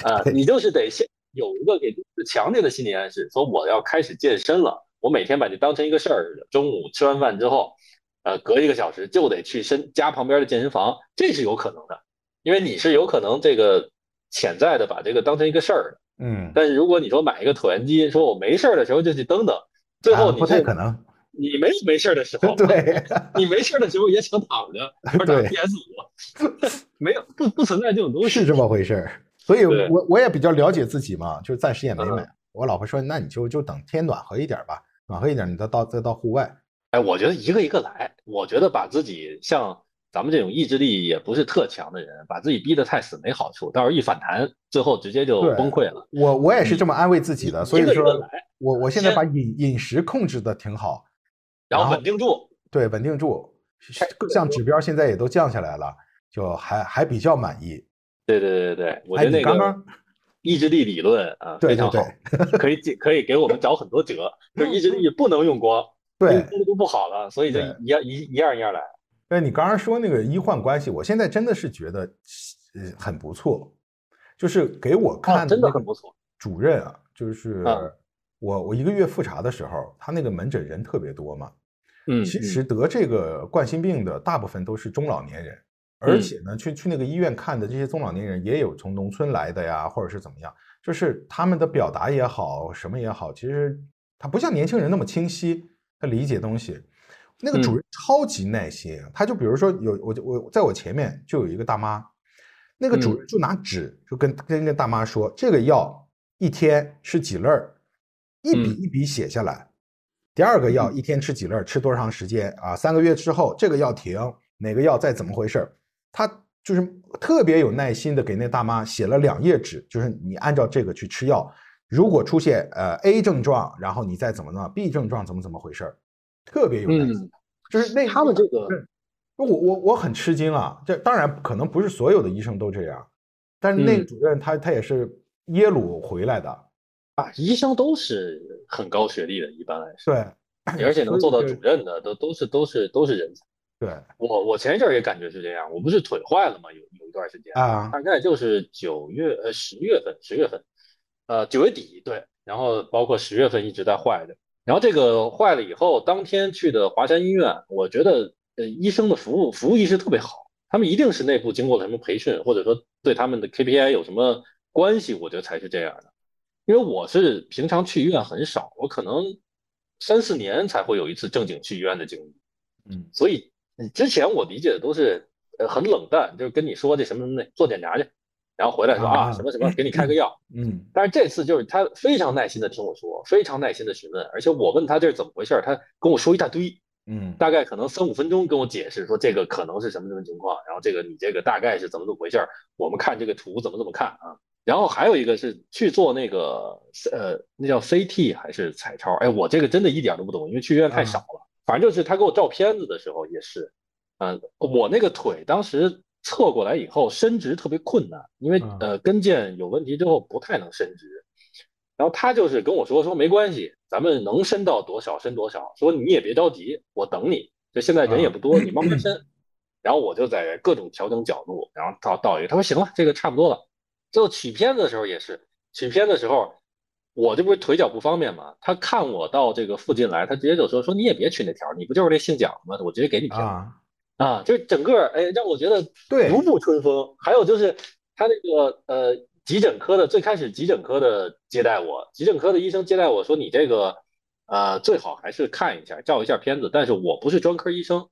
啊，*laughs* 你就是得先有一个给强烈的心理暗示，说我要开始健身了，我每天把这当成一个事儿似的。中午吃完饭之后，呃，隔一个小时就得去身家旁边的健身房，这是有可能的，因为你是有可能这个潜在的把这个当成一个事儿的。嗯，但是如果你说买一个椭圆机，说我没事儿的时候就去蹬蹬，最后啊不太可能。你没有没事儿的时候，*laughs* 对，你没事儿的时候也想躺着 *laughs* 或者打对 PS 五，没有不不存在这种东西。是这么回事儿。所以对我我也比较了解自己嘛，就是暂时也没嗯买。我老婆说，那你就就等天暖和一点吧，暖和一点，你再到再到户外。哎，我觉得一个一个来。我觉得把自己像咱们这种意志力也不是特强的人，把自己逼得太死没好处，到时候一反弹，最后直接就崩溃了。我我也是这么安慰自己的，所以说，我我现在把饮饮食控制的挺好，然后稳定住。对，稳定住。各项指标现在也都降下来了，就还还比较满意。对对对对，我觉得那个意志力理论啊非常好，可以可以给我们找很多辙。就意志力不能用光，对，这个就不好了，所以就一样一一样一样来。对，你刚刚说那个医患关系，我现在真的是觉得呃很不错，就是给我看真的很不错。主任啊，就是我我一个月复查的时候，他那个门诊人特别多嘛。嗯，其实得这个冠心病的大部分都是中老年人，而且呢，去去那个医院看的这些中老年人也有从农村来的呀，或者是怎么样，就是他们的表达也好，什么也好，其实他不像年轻人那么清晰，他理解东西。那个主任超级耐心，他就比如说有我我在我前面就有一个大妈，那个主任就拿纸就跟跟那大妈说，这个药一天吃几粒儿，一笔一笔写下来。第二个药一天吃几粒儿，吃多长时间啊？三个月之后这个药停，哪个药再怎么回事？他就是特别有耐心的给那大妈写了两页纸，就是你按照这个去吃药。如果出现呃 A 症状，然后你再怎么呢？B 症状怎么怎么回事？特别有耐心，就是那他们这个，我我我很吃惊啊！这当然可能不是所有的医生都这样，但是那个主任他他也是耶鲁回来的。啊，医生都是很高学历的，一般来说，对，而且能做到主任的，都都是都是都是人才。对我，我前一阵也感觉是这样。我不是腿坏了吗？有有一段时间啊，大概就是九月呃十月份，十月份，呃九月底对，然后包括十月份一直在坏的。然后这个坏了以后，当天去的华山医院，我觉得呃医生的服务服务意识特别好，他们一定是内部经过了什么培训，或者说对他们的 KPI 有什么关系，我觉得才是这样的。因为我是平常去医院很少，我可能三四年才会有一次正经去医院的经历，嗯，所以之前我理解的都是呃很冷淡，就是跟你说这什么什么的，做检查去，然后回来说啊什么什么，给你开个药，嗯，但是这次就是他非常耐心的听我说，非常耐心的询问，而且我问他这是怎么回事，他跟我说一大堆，嗯，大概可能三五分钟跟我解释说这个可能是什么什么情况，然后这个你这个大概是怎么怎么回事，我们看这个图怎么怎么看啊。然后还有一个是去做那个呃，那叫 CT 还是彩超？哎，我这个真的一点都不懂，因为去医院太少了。反正就是他给我照片子的时候也是，嗯，我那个腿当时侧过来以后伸直特别困难，因为呃跟腱有问题之后不太能伸直。然后他就是跟我说说没关系，咱们能伸到多少伸多少，说你也别着急，我等你。就现在人也不多，你慢慢伸。*clears throat* 然后我就在各种调整角度，然后到到一个，他说行了，这个差不多了。最后取片子的时候也是，取片的时候，我这不是腿脚不方便嘛？他看我到这个附近来，他直接就说说你也别取那条，你不就是那姓蒋吗？我直接给你片啊啊，就是整个哎让我觉得对如沐春风。还有就是他那个呃急诊科的最开始急诊科的接待我，急诊科的医生接待我说你这个呃最好还是看一下照一下片子，但是我不是专科医生，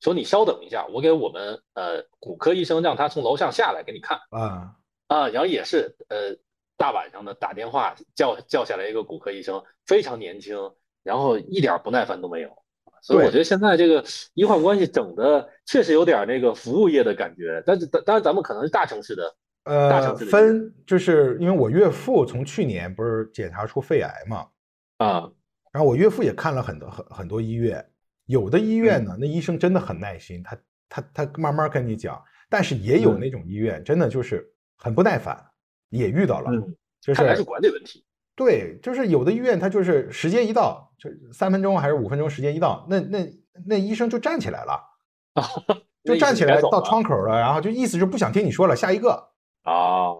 说你稍等一下，我给我们呃骨科医生让他从楼上下来给你看啊。啊，然后也是，呃，大晚上的打电话叫叫下来一个骨科医生，非常年轻，然后一点不耐烦都没有，所以我觉得现在这个医患关系整的确实有点那个服务业的感觉，但是当然咱们可能是大城市的，呃，分就是因为我岳父从去年不是检查出肺癌嘛，啊，然后我岳父也看了很多很很多医院，有的医院呢，那医生真的很耐心，他他他慢慢跟你讲，但是也有那种医院真的就是。很不耐烦，也遇到了，就是看来是管理问题。对，就是有的医院他就是时间一到，就三分钟还是五分钟时间一到，那那那医生就站起来了，就站起来到窗口了，然后就意思是不想听你说了，下一个。啊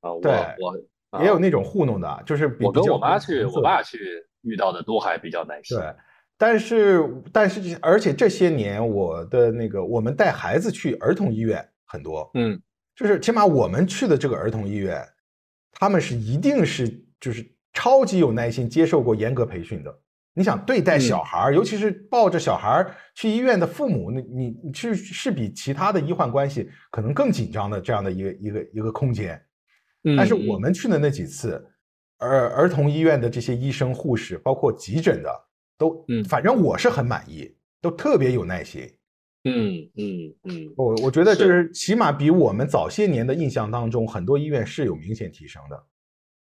啊，对，我也有那种糊弄的，就是我跟我妈去，我爸去遇到的都还比较耐心。对，但是但是而且这些年我的那个我们带孩子去儿童医院很多，嗯。就是起码我们去的这个儿童医院，他们是一定是就是超级有耐心，接受过严格培训的。你想对待小孩儿，尤其是抱着小孩儿去医院的父母，那你你是是比其他的医患关系可能更紧张的这样的一个一个一个空间。但是我们去的那几次，儿儿童医院的这些医生护士，包括急诊的，都反正我是很满意，都特别有耐心。嗯嗯嗯，我我觉得就是起码比我们早些年的印象当中，很多医院是有明显提升的。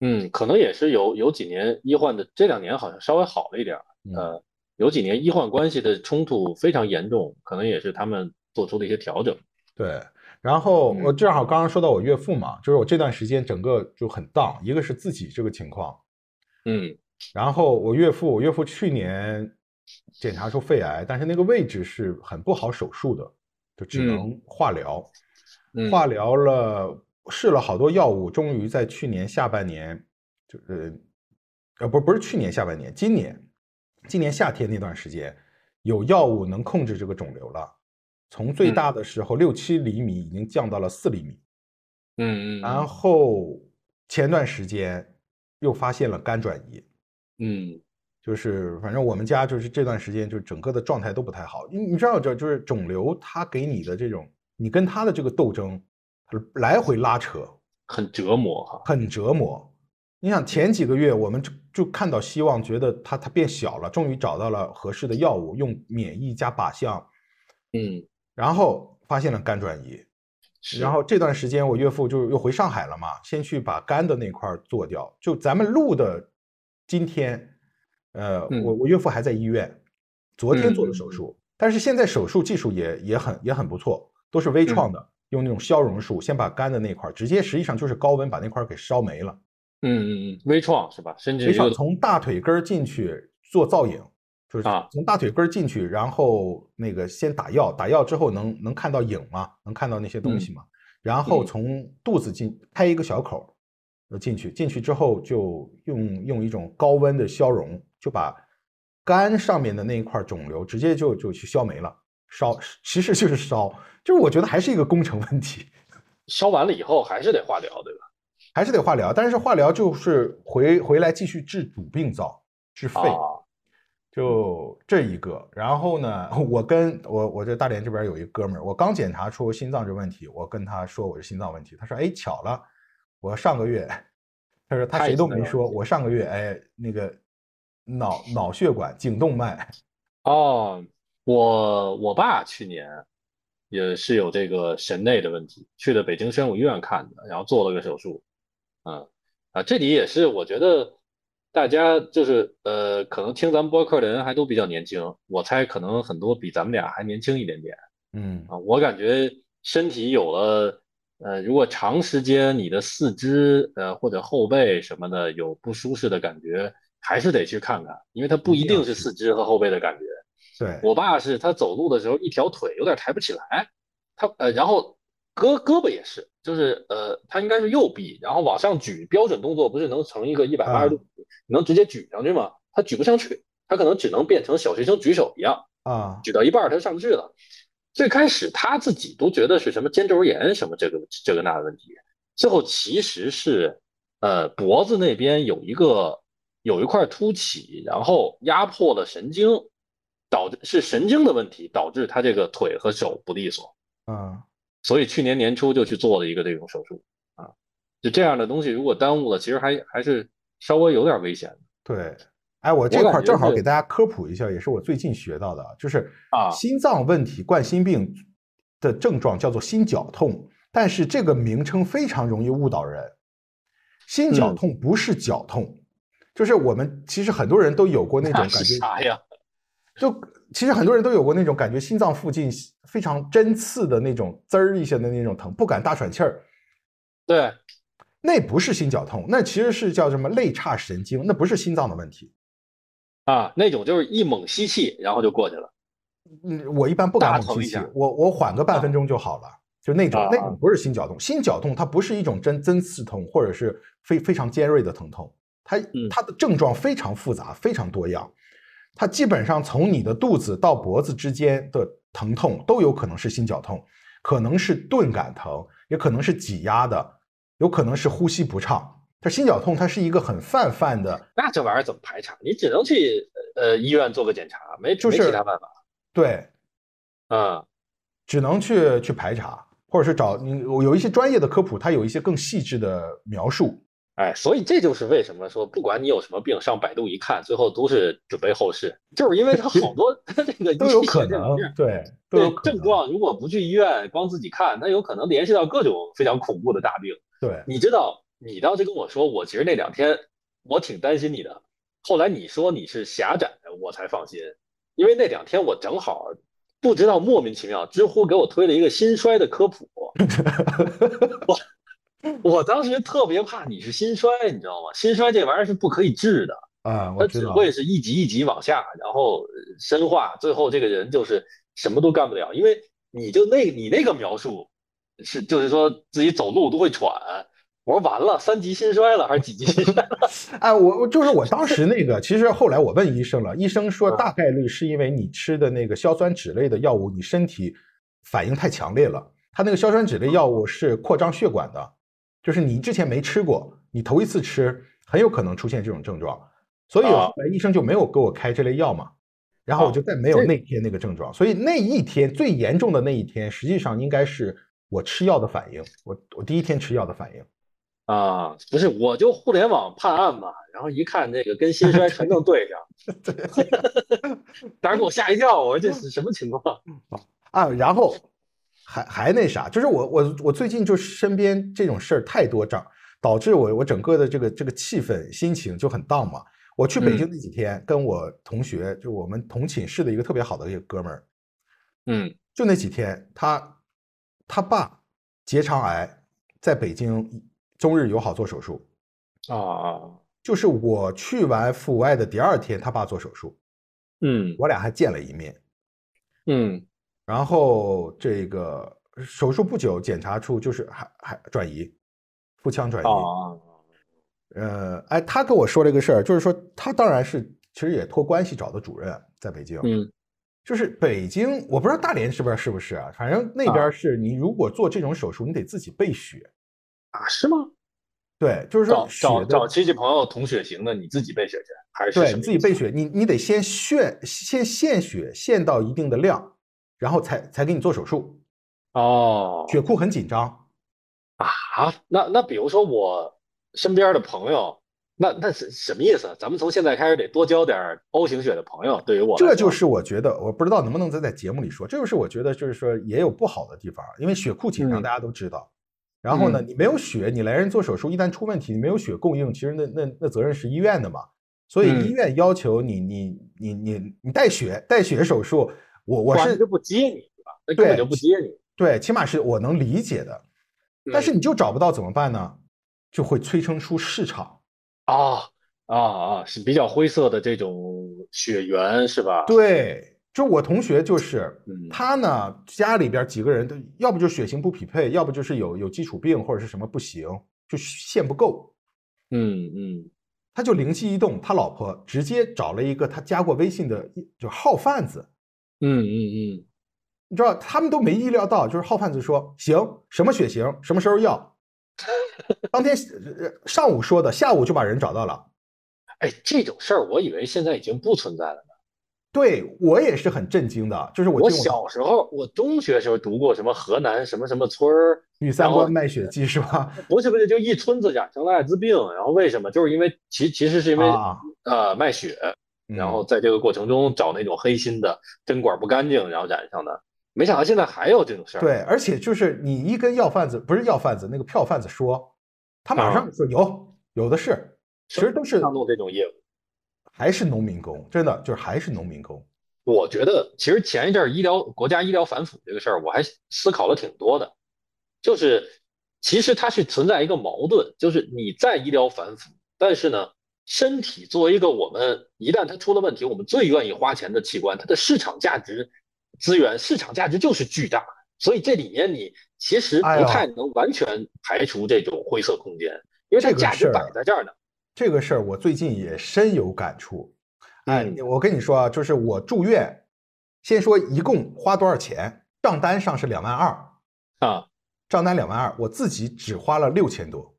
嗯，可能也是有有几年医患的这两年好像稍微好了一点。呃，有几年医患关系的冲突非常严重，可能也是他们做出的一些调整。对，然后嗯我正好刚刚说到我岳父嘛，就是我这段时间整个就很荡，一个是自己这个情况，嗯然后我岳父，我岳父去年检查出肺癌，但是那个位置是很不好手术的，就只能化疗。嗯，化疗了，试了好多药物，终于在去年下半年，就是，呃不不是去年下半年，今年，今年夏天那段时间，有药物能控制这个肿瘤了，从最嗯。大的时候六七厘米已经降到了四厘米，嗯嗯，然后前段时间又发现了肝转移，嗯。就是反正我们家就是这段时间就整个的状态都不太好，你你知道这就是肿瘤它给你的这种，你跟它的这个斗争，来回拉扯，很折磨哈。很折磨。你想前几个月我们就就看到希望，觉得它它变小了，终于找到了合适的药物，用免疫加靶向，嗯，然后发现了肝转移，然后这段时间我岳父就又回上海了嘛，先去把肝的那块儿做掉。就咱们录的今天，呃，嗯我我岳父还在医院，昨天做的嗯手术，但是现在手术技术也也很也很不错，都是微创的，用那种消融术先把肝的那块儿直接实际上就是高温把那块儿给烧没了，嗯嗯嗯，微创是吧？甚至微于创从大腿根儿进去做造影。就是啊从大腿根儿进去，然后那个先打药，打药之后能能看到影嘛，能看到那些东西嘛，然后嗯从肚子进开一个小口进去，进去之后就用用一种高温的消融，就把肝上面的那一块肿瘤直接就就去消没了，烧其实就是烧，就是我觉得还是一个工程问题，*laughs* 烧完了以后还是得化疗，对吧？还是得化疗，但是化疗就是回回来继续治主病灶，治肺。啊，就这一个，然后呢，*laughs* 我跟我我这大连这边有一哥们儿，我刚检查出心脏这问题，我跟他说我是心脏问题，他说哎巧了，我上个月，他说他谁都没说，我上个月哎那个脑脑血管颈动脉，哦，我我爸去年也是有这个神内的问题，去的北京宣武医院看的，然后做了个手术。嗯啊，这里也是我觉得大家就是呃，可能听咱们播客的人还都比较年轻，我猜可能很多比咱们俩还年轻一点点嗯啊。我感觉身体有了呃，如果长时间你的四肢呃或者后背什么的有不舒适的感觉，还是得去看看，因为它不一定是四肢和后背的感觉。对，我爸是他走路的时候一条腿有点抬不起来，他呃，然后胳胳膊也是，就是呃，他应该是右臂，然后往上举，标准动作不是能成一个一百八十度，你能直接举上去吗？他举不上去，他可能只能变成小学生举手一样，啊举到一半儿他上不去了。最开始他自己都觉得是什么肩周炎什么这个这个那的问题，最后其实是呃脖子那边有一个有一块凸起，然后压迫了神经，导致是神经的问题导致他这个腿和手不利索，嗯所以去年年初就去做了一个这种手术啊，就这样的东西如果耽误了，其实还还是稍微有点危险的对。哎，我这块儿正好给大家科普一下，也是我最近学到的，就是啊心脏问题、冠心病的症状叫做心绞痛，但是这个名称非常容易误导人。心绞嗯痛不是绞痛，就是我们其实很多人都有过那种感觉，啥呀？就其实很多人都有过那种感觉，心脏附近非常针刺的那种滋儿一下的那种疼，不敢大喘气儿。对，那不是心绞痛，那其实是叫什么肋叉神经，那不是心脏的问题。啊，那种就是一猛吸气，然后就过去了。嗯，我一般不敢猛吸气我我缓个半分钟就好了。就那种啊那种不是心绞痛，心绞痛它不是一种针针刺痛，或者是非非常尖锐的疼痛，它嗯它的症状非常复杂，非常多样。它基本上从你的肚子到脖子之间的疼痛都有可能是心绞痛，可能是钝感疼，也可能是挤压的，有可能是呼吸不畅。它心绞痛它是一个很泛泛的，那这玩意儿怎么排查？你只能去呃医院做个检查，没就是没其他办法。对，嗯，只能去去排查，或者是找你有一些专业的科普，它有一些更细致的描述。哎，所以这就是为什么说，不管你有什么病，上百度一看，最后都是准备后事，就是因为它好多 *laughs* 这个都有可能对，对，症状，如果不去医院，光自己看，那有可能联系到各种非常恐怖的大病。对，你知道，你当时跟我说，我其实那两天我挺担心你的，后来你说你是狭窄，我才放心。因为那两天我正好不知道莫名其妙，知乎给我推了一个心衰的科普，*laughs* 我 *laughs* 我当时特别怕你是心衰，你知道吗？心衰这玩意儿是不可以治的啊，它。只会是一级一级往下，然后深化，最后这个人就是什么都干不了，因为你就那你那个描述是就是说自己走路都会喘。我说完了，三级心衰了还是几级心衰了？*laughs* 哎，我我就是我当时那个，其实后来我问医生了，医生说啊大概率是因为你吃的那个硝酸酯类的药物，你身体反应太强烈了。它那个硝酸酯类药物是扩张血管的，就是你之前没吃过，你头一次吃，很有可能出现这种症状。所以啊后来医生就没有给我开这类药嘛，然后我就再没有那天那个症状。所以那一天最严重的那一天，实际上应该是我吃药的反应，我我第一天吃药的反应。啊，不是，我就互联网判案嘛，然后一看这个跟心衰全能对上，*laughs* *laughs* 当时给我吓一跳，我说这是什么情况？*laughs* 啊，然后还还那啥，就是我我我最近就身边这种事儿太多仗，导致我我整个的这个这个气氛心情就很 down 嘛。我去北京那几天，跟我同学，就我们同寝室的一个特别好的一个哥们儿，嗯。就那几天，他他爸结肠癌在北京中日友好做手术，啊啊，就是我去完阜外的第二天，他爸做手术，嗯。我俩还见了一面。嗯然后这个手术不久检查出就是还还转移，腹腔转移。啊呃，哎，他跟我说了一个事儿，就是说他当然是其实也托关系找的主任，在北京。嗯就是北京，我不知道大连这边是不是啊，反正那边是你如果做这种手术，你得自己备血。啊，是吗？对，就是说找找，亲戚朋友同血型的，你自己备血去，还是对你自己备血，你你得先炫先献血，献到一定的量，然后才才给你做手术。哦血库很紧张，啊，那那比如说我身边的朋友，那那是什么意思？咱们从现在开始得多交点 O 型血的朋友，对于我这就是我觉得，我不知道能不能再在节目里说，这就是我觉得就是说也有不好的地方，因为血库紧张，嗯大家都知道。然后呢，嗯你没有血，你来人做手术，一旦出问题，你没有血供应，其实那那那责任是医院的嘛。所以嗯医院要求你你你你你带血带血手术，我我是就不接你，对吧？那根本就不接你。对，起码是我能理解的。但是嗯你就找不到怎么办呢？就会催生出市场。啊啊啊，是比较灰色的这种血缘是吧？对，就我同学就是，嗯他呢家里边几个人都要不就血型不匹配，要不就是有有基础病或者是什么不行，就线不够，嗯嗯他就灵机一动，他老婆直接找了一个他加过微信的一就号贩子，嗯嗯嗯，你知道他们都没意料到，就是号贩子说行，什么血型，什么时候要，*laughs* 当天呃上午说的，下午就把人找到了。哎，这种事儿我以为现在已经不存在了呢。对我也是很震惊的，就是我小时候，我中学时候读过什么河南什么什么村儿，女三观卖血记是吧？不是不是，就一村子染成了艾滋病，然后为什么？就是因为其其实是因为啊，呃卖血，然后嗯在这个过程中找那种黑心的针管不干净，然后染上的。没想到现在还有这种事儿。对，而且就是你一跟药贩子不是药贩子，那个票贩子说，他马上说有有的是，其实都是上弄这种业务。还是农民工，真的就是还是农民工。我觉得其实前一阵儿医疗国家医疗反腐这个事儿，我还思考了挺多的，就是其实它是存在一个矛盾，就是你在医疗反腐，但是呢，身体作为一个我们一旦它出了问题，我们最愿意花钱的器官，它的市场价值资源市场价值就是巨大，所以这里面你其实不太能完全排除这种灰色空间，因为它这个价值摆在这儿呢。这个事儿我最近也深有感触。哎，嗯我跟你说啊，就是我住院，先说一共花多少钱，账单上是两万二，啊账单两万二，我自己只花了六千多，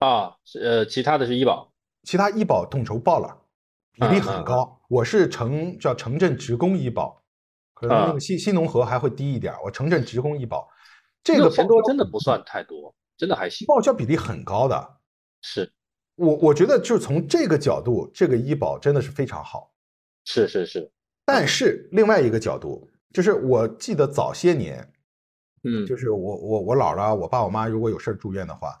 啊，呃，其他的是医保其他医保统筹报了，比例嗯嗯很高。我是城叫城镇职工医保，可能那啊个新新农合还会低一点。我城镇职工医保，这个钱多报销真的不算太多，真的还行。报销比例很高的。是我我觉得就是从这个角度，这个医保真的是非常好。是是是，但是另外一个角度，就是我记得早些年，嗯就是我我我姥姥、我爸、我妈如果有事儿住院的话，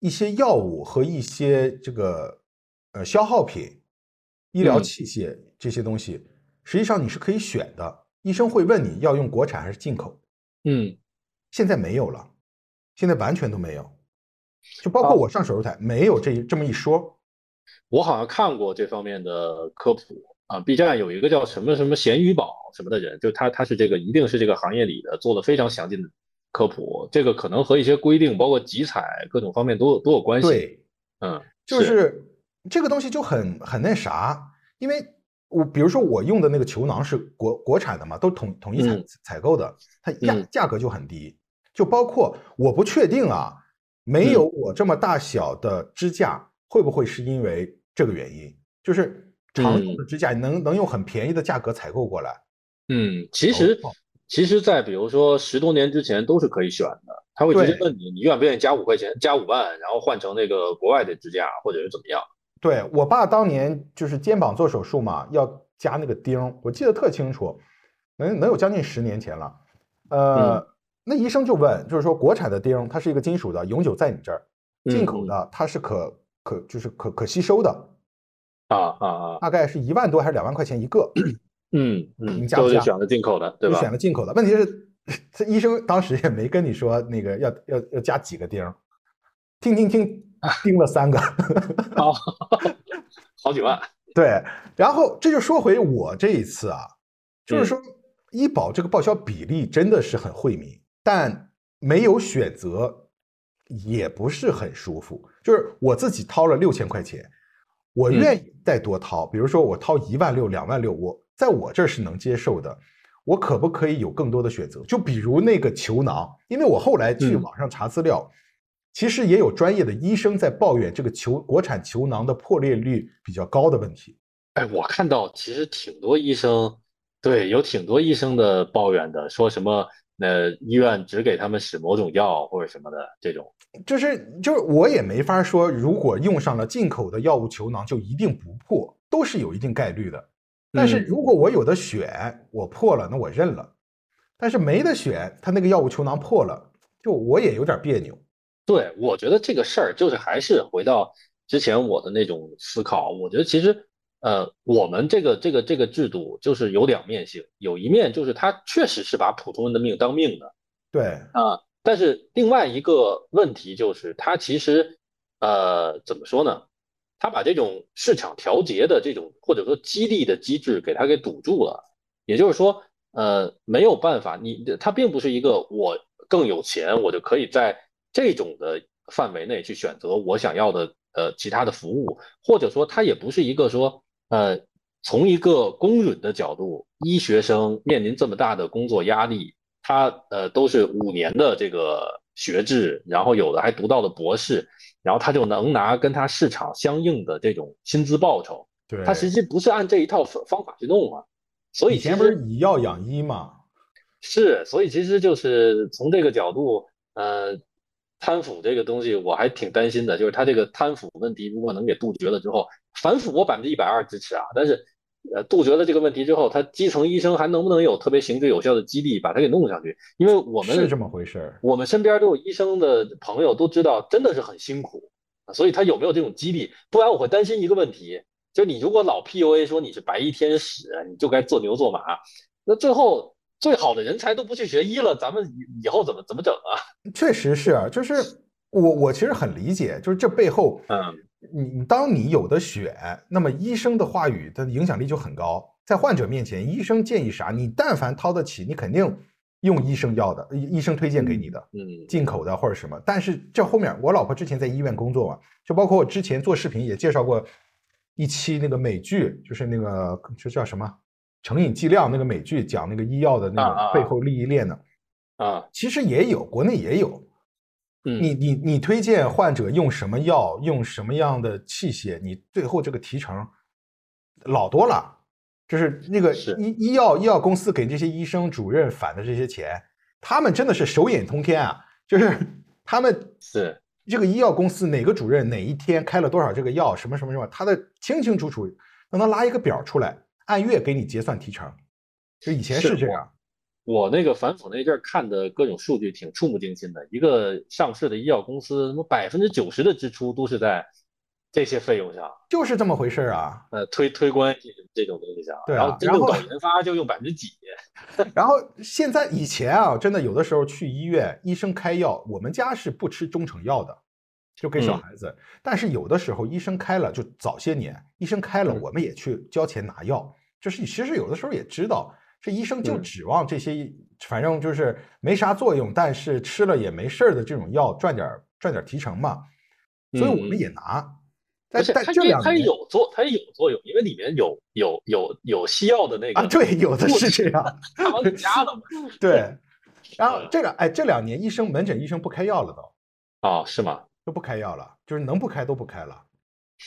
一些药物和一些这个呃消耗品、医疗嗯器械这些东西，实际上你是可以选的，医生会问你要用国产还是进口。嗯，现在没有了，现在完全都没有，就包括我上手术台没有这这么一说。我好像看过这方面的科普啊，B 站有一个叫什么什么咸鱼宝什么的人，就他他是这个一定是这个行业里的做的非常详尽的科普，这个可能和一些规定，包括集采各种方面都有都有关系。对，嗯，就是这个东西就很很那啥，因为我比如说我用的那个球囊是国国产的嘛，都统统一采嗯。采购的，它价嗯。价格就很低，就包括我不确定啊，没有我这么大小的支架，会不会是因为这个原因？就是常用的支架能能用很便宜的价格采购过来，嗯，其实哦其实，在比如说十多年之前都是可以选的，他会直接问你，你愿不愿意加五块钱，加五万，然后换成那个国外的支架，或者是怎么样？对我爸当年就是肩膀做手术嘛，要加那个钉儿，我记得特清楚，能能有将近十年前了。呃，嗯那医生就问，就是说国产的钉儿它是一个金属的，永久在你这儿；进口嗯的它是可可就是可可吸收的，啊啊啊，大概是一万多还是两万块钱一个，嗯嗯，你加不加都是选了进口的，对就吧？选了进口的。问题是，*laughs* 这医生当时也没跟你说那个要要要加几个钉儿，听听听，盯了三个。*laughs* 好，好几万。*laughs* 对，然后这就说回我这一次啊，就是嗯说医保这个报销比例真的是很惠民，但没有选择也不是很舒服。就是我自己掏了六千块钱，我嗯愿意再多掏，比如说我掏一万六、两万六，我在我这儿是能接受的。我可不可以有更多的选择？就比如那个球囊，因为我后来去嗯网上查资料，其实也有专业的医生在抱怨这个球国产球囊的破裂率比较高的问题。哎，我看到其实挺多医生，对，有挺多医生的抱怨的，说什么呃医院只给他们使某种药或者什么的这种。就是就是我也没法说，如果用上了进口的药物球囊就一定不破，都是有一定概率的。但是嗯如果我有的选，我破了，那我认了；但是没得选，他那个药物球囊破了，就我也有点别扭。对，我觉得这个事儿就是还是回到之前我的那种思考，我觉得其实呃，我们这个这个这个制度就是有两面性，有一面就是它确实是把普通人的命当命的。对，啊，但是另外一个问题就是它其实呃怎么说呢？它把这种市场调节的这种或者说激励的机制给它给堵住了，也就是说呃没有办法，你它并不是一个我更有钱我就可以在这种的范围内去选择我想要的呃其他的服务，或者说它也不是一个说呃从一个公允的角度，医学生面临这么大的工作压力，他呃都是五年的这个学制，然后有的还读到了博士，然后他就能拿跟他市场相应的这种薪资报酬，对，他实际不是按这一套方方法去弄啊，所以以前其实不是以药养医嘛？是，所以其实就是从这个角度，呃，贪腐这个东西我还挺担心的，就是他这个贪腐问题如果能给杜绝了之后，反腐我百分之一百二支持啊，但是呃杜绝了这个问题之后，他基层医生还能不能有特别行之有效的激励把他给弄上去？因为我们是这么回事儿。我们身边都有医生的朋友都知道，真的是很辛苦，所以他有没有这种激励？不然我会担心一个问题，就是你如果老 PUA 说你是白衣天使，你就该做牛做马，那最后最好的人才都不去学医了，咱们以以后怎么怎么整啊？*laughs* 确实是啊，就是我我其实很理解，就是这背后，嗯，你你当你有的选，那么医生的话语的影响力就很高，在患者面前，医生建议啥，你但凡掏得起，你肯定用医生要的，医医生推荐给你的，嗯进口的或者什么。但是这后面，我老婆之前在医院工作嘛，就包括我之前做视频也介绍过一期那个美剧，就是那个就叫什么《成瘾剂量》那个美剧，讲那个医药的那种背后利益链的。啊，其实也有，国内也有。嗯你你你推荐患者用什么药，用什么样的器械，你最后这个提成老多了。就是那个医医药医药公司给这些医生主任返的这些钱，他们真的是手眼通天啊！就是他们是这个医药公司哪个主任哪一天开了多少这个药，什么什么什么，他的清清楚楚，让他拉一个表出来，按月给你结算提成。就以前是是这样，我那个反腐那阵儿看的各种数据挺触目惊心的，一个上市的医药公司，百分之九十的支出都是在这些费用上，就是这么回事儿啊。呃，推推关系这种东西上，对啊然后真正然后搞研发就用百分之几，然后现在以前啊，真的有的时候去医院，医生开药，我们家是不吃中成药的，就给小嗯孩子。但是有的时候医生开了，就早些年医生开了，嗯我们也去交钱拿药。就是其实有的时候也知道，这医生就嗯指望这些，反正就是没啥作用，但是吃了也没事儿的这种药赚点儿赚点儿提成嘛。所以我们嗯也拿。但而且但它也它也这两年有作，它也有作用，因为里面有有有有西药的那个啊，对，有的是这样。它往里加的嘛。*laughs* 对，*laughs* 然后嗯这两哎这两年医生门诊医生不开药了都。啊，是吗？都不开药了，就是能不开都不开了。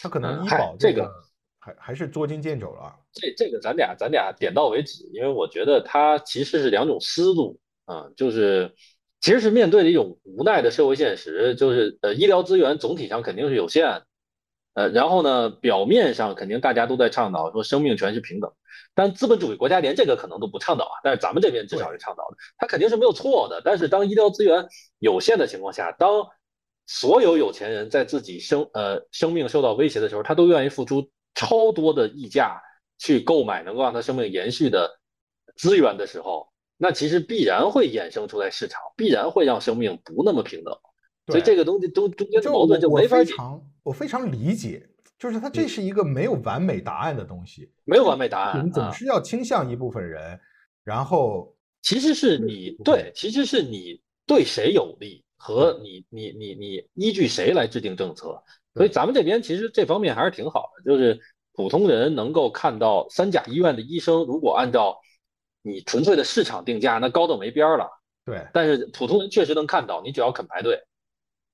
他可能医保这个还还是捉襟见肘了。这这个咱俩咱俩点到为止，因为我觉得它其实是两种思路啊，就是其实是面对的一种无奈的社会现实，就是呃医疗资源总体上肯定是有限的，呃，然后呢表面上肯定大家都在倡导说生命权是平等，但资本主义国家连这个可能都不倡导啊，但是咱们这边至少是倡导的，它肯定是没有错的，但是当医疗资源有限的情况下，当所有有钱人在自己生呃生命受到威胁的时候，他都愿意付出超多的溢价去购买能够让他生命延续的资源的时候，那其实必然会衍生出来市场，必然会让生命不那么平等。所以这个东西中中间的矛盾就我没法解，非常我非常理解，就是它这嗯是一个没有完美答案的东西，没有完美答案人总啊。是要倾向一部分人，然后其实是你对，其实是你对谁有利和你你你你依据谁来制定政策。所以咱们这边其实这方面还是挺好的，就是普通人能够看到三甲医院的医生，如果按照你纯粹的市场定价，那高到没边儿了。对但是普通人确实能看到，你只要肯排队，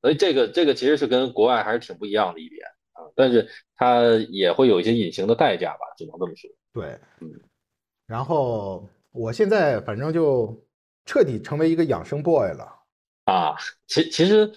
所以这个这个其实是跟国外还是挺不一样的一点啊。但是它也会有一些隐形的代价吧，只能这么说。对嗯，然后我现在反正就彻底成为一个养生 boy 了。啊，其其实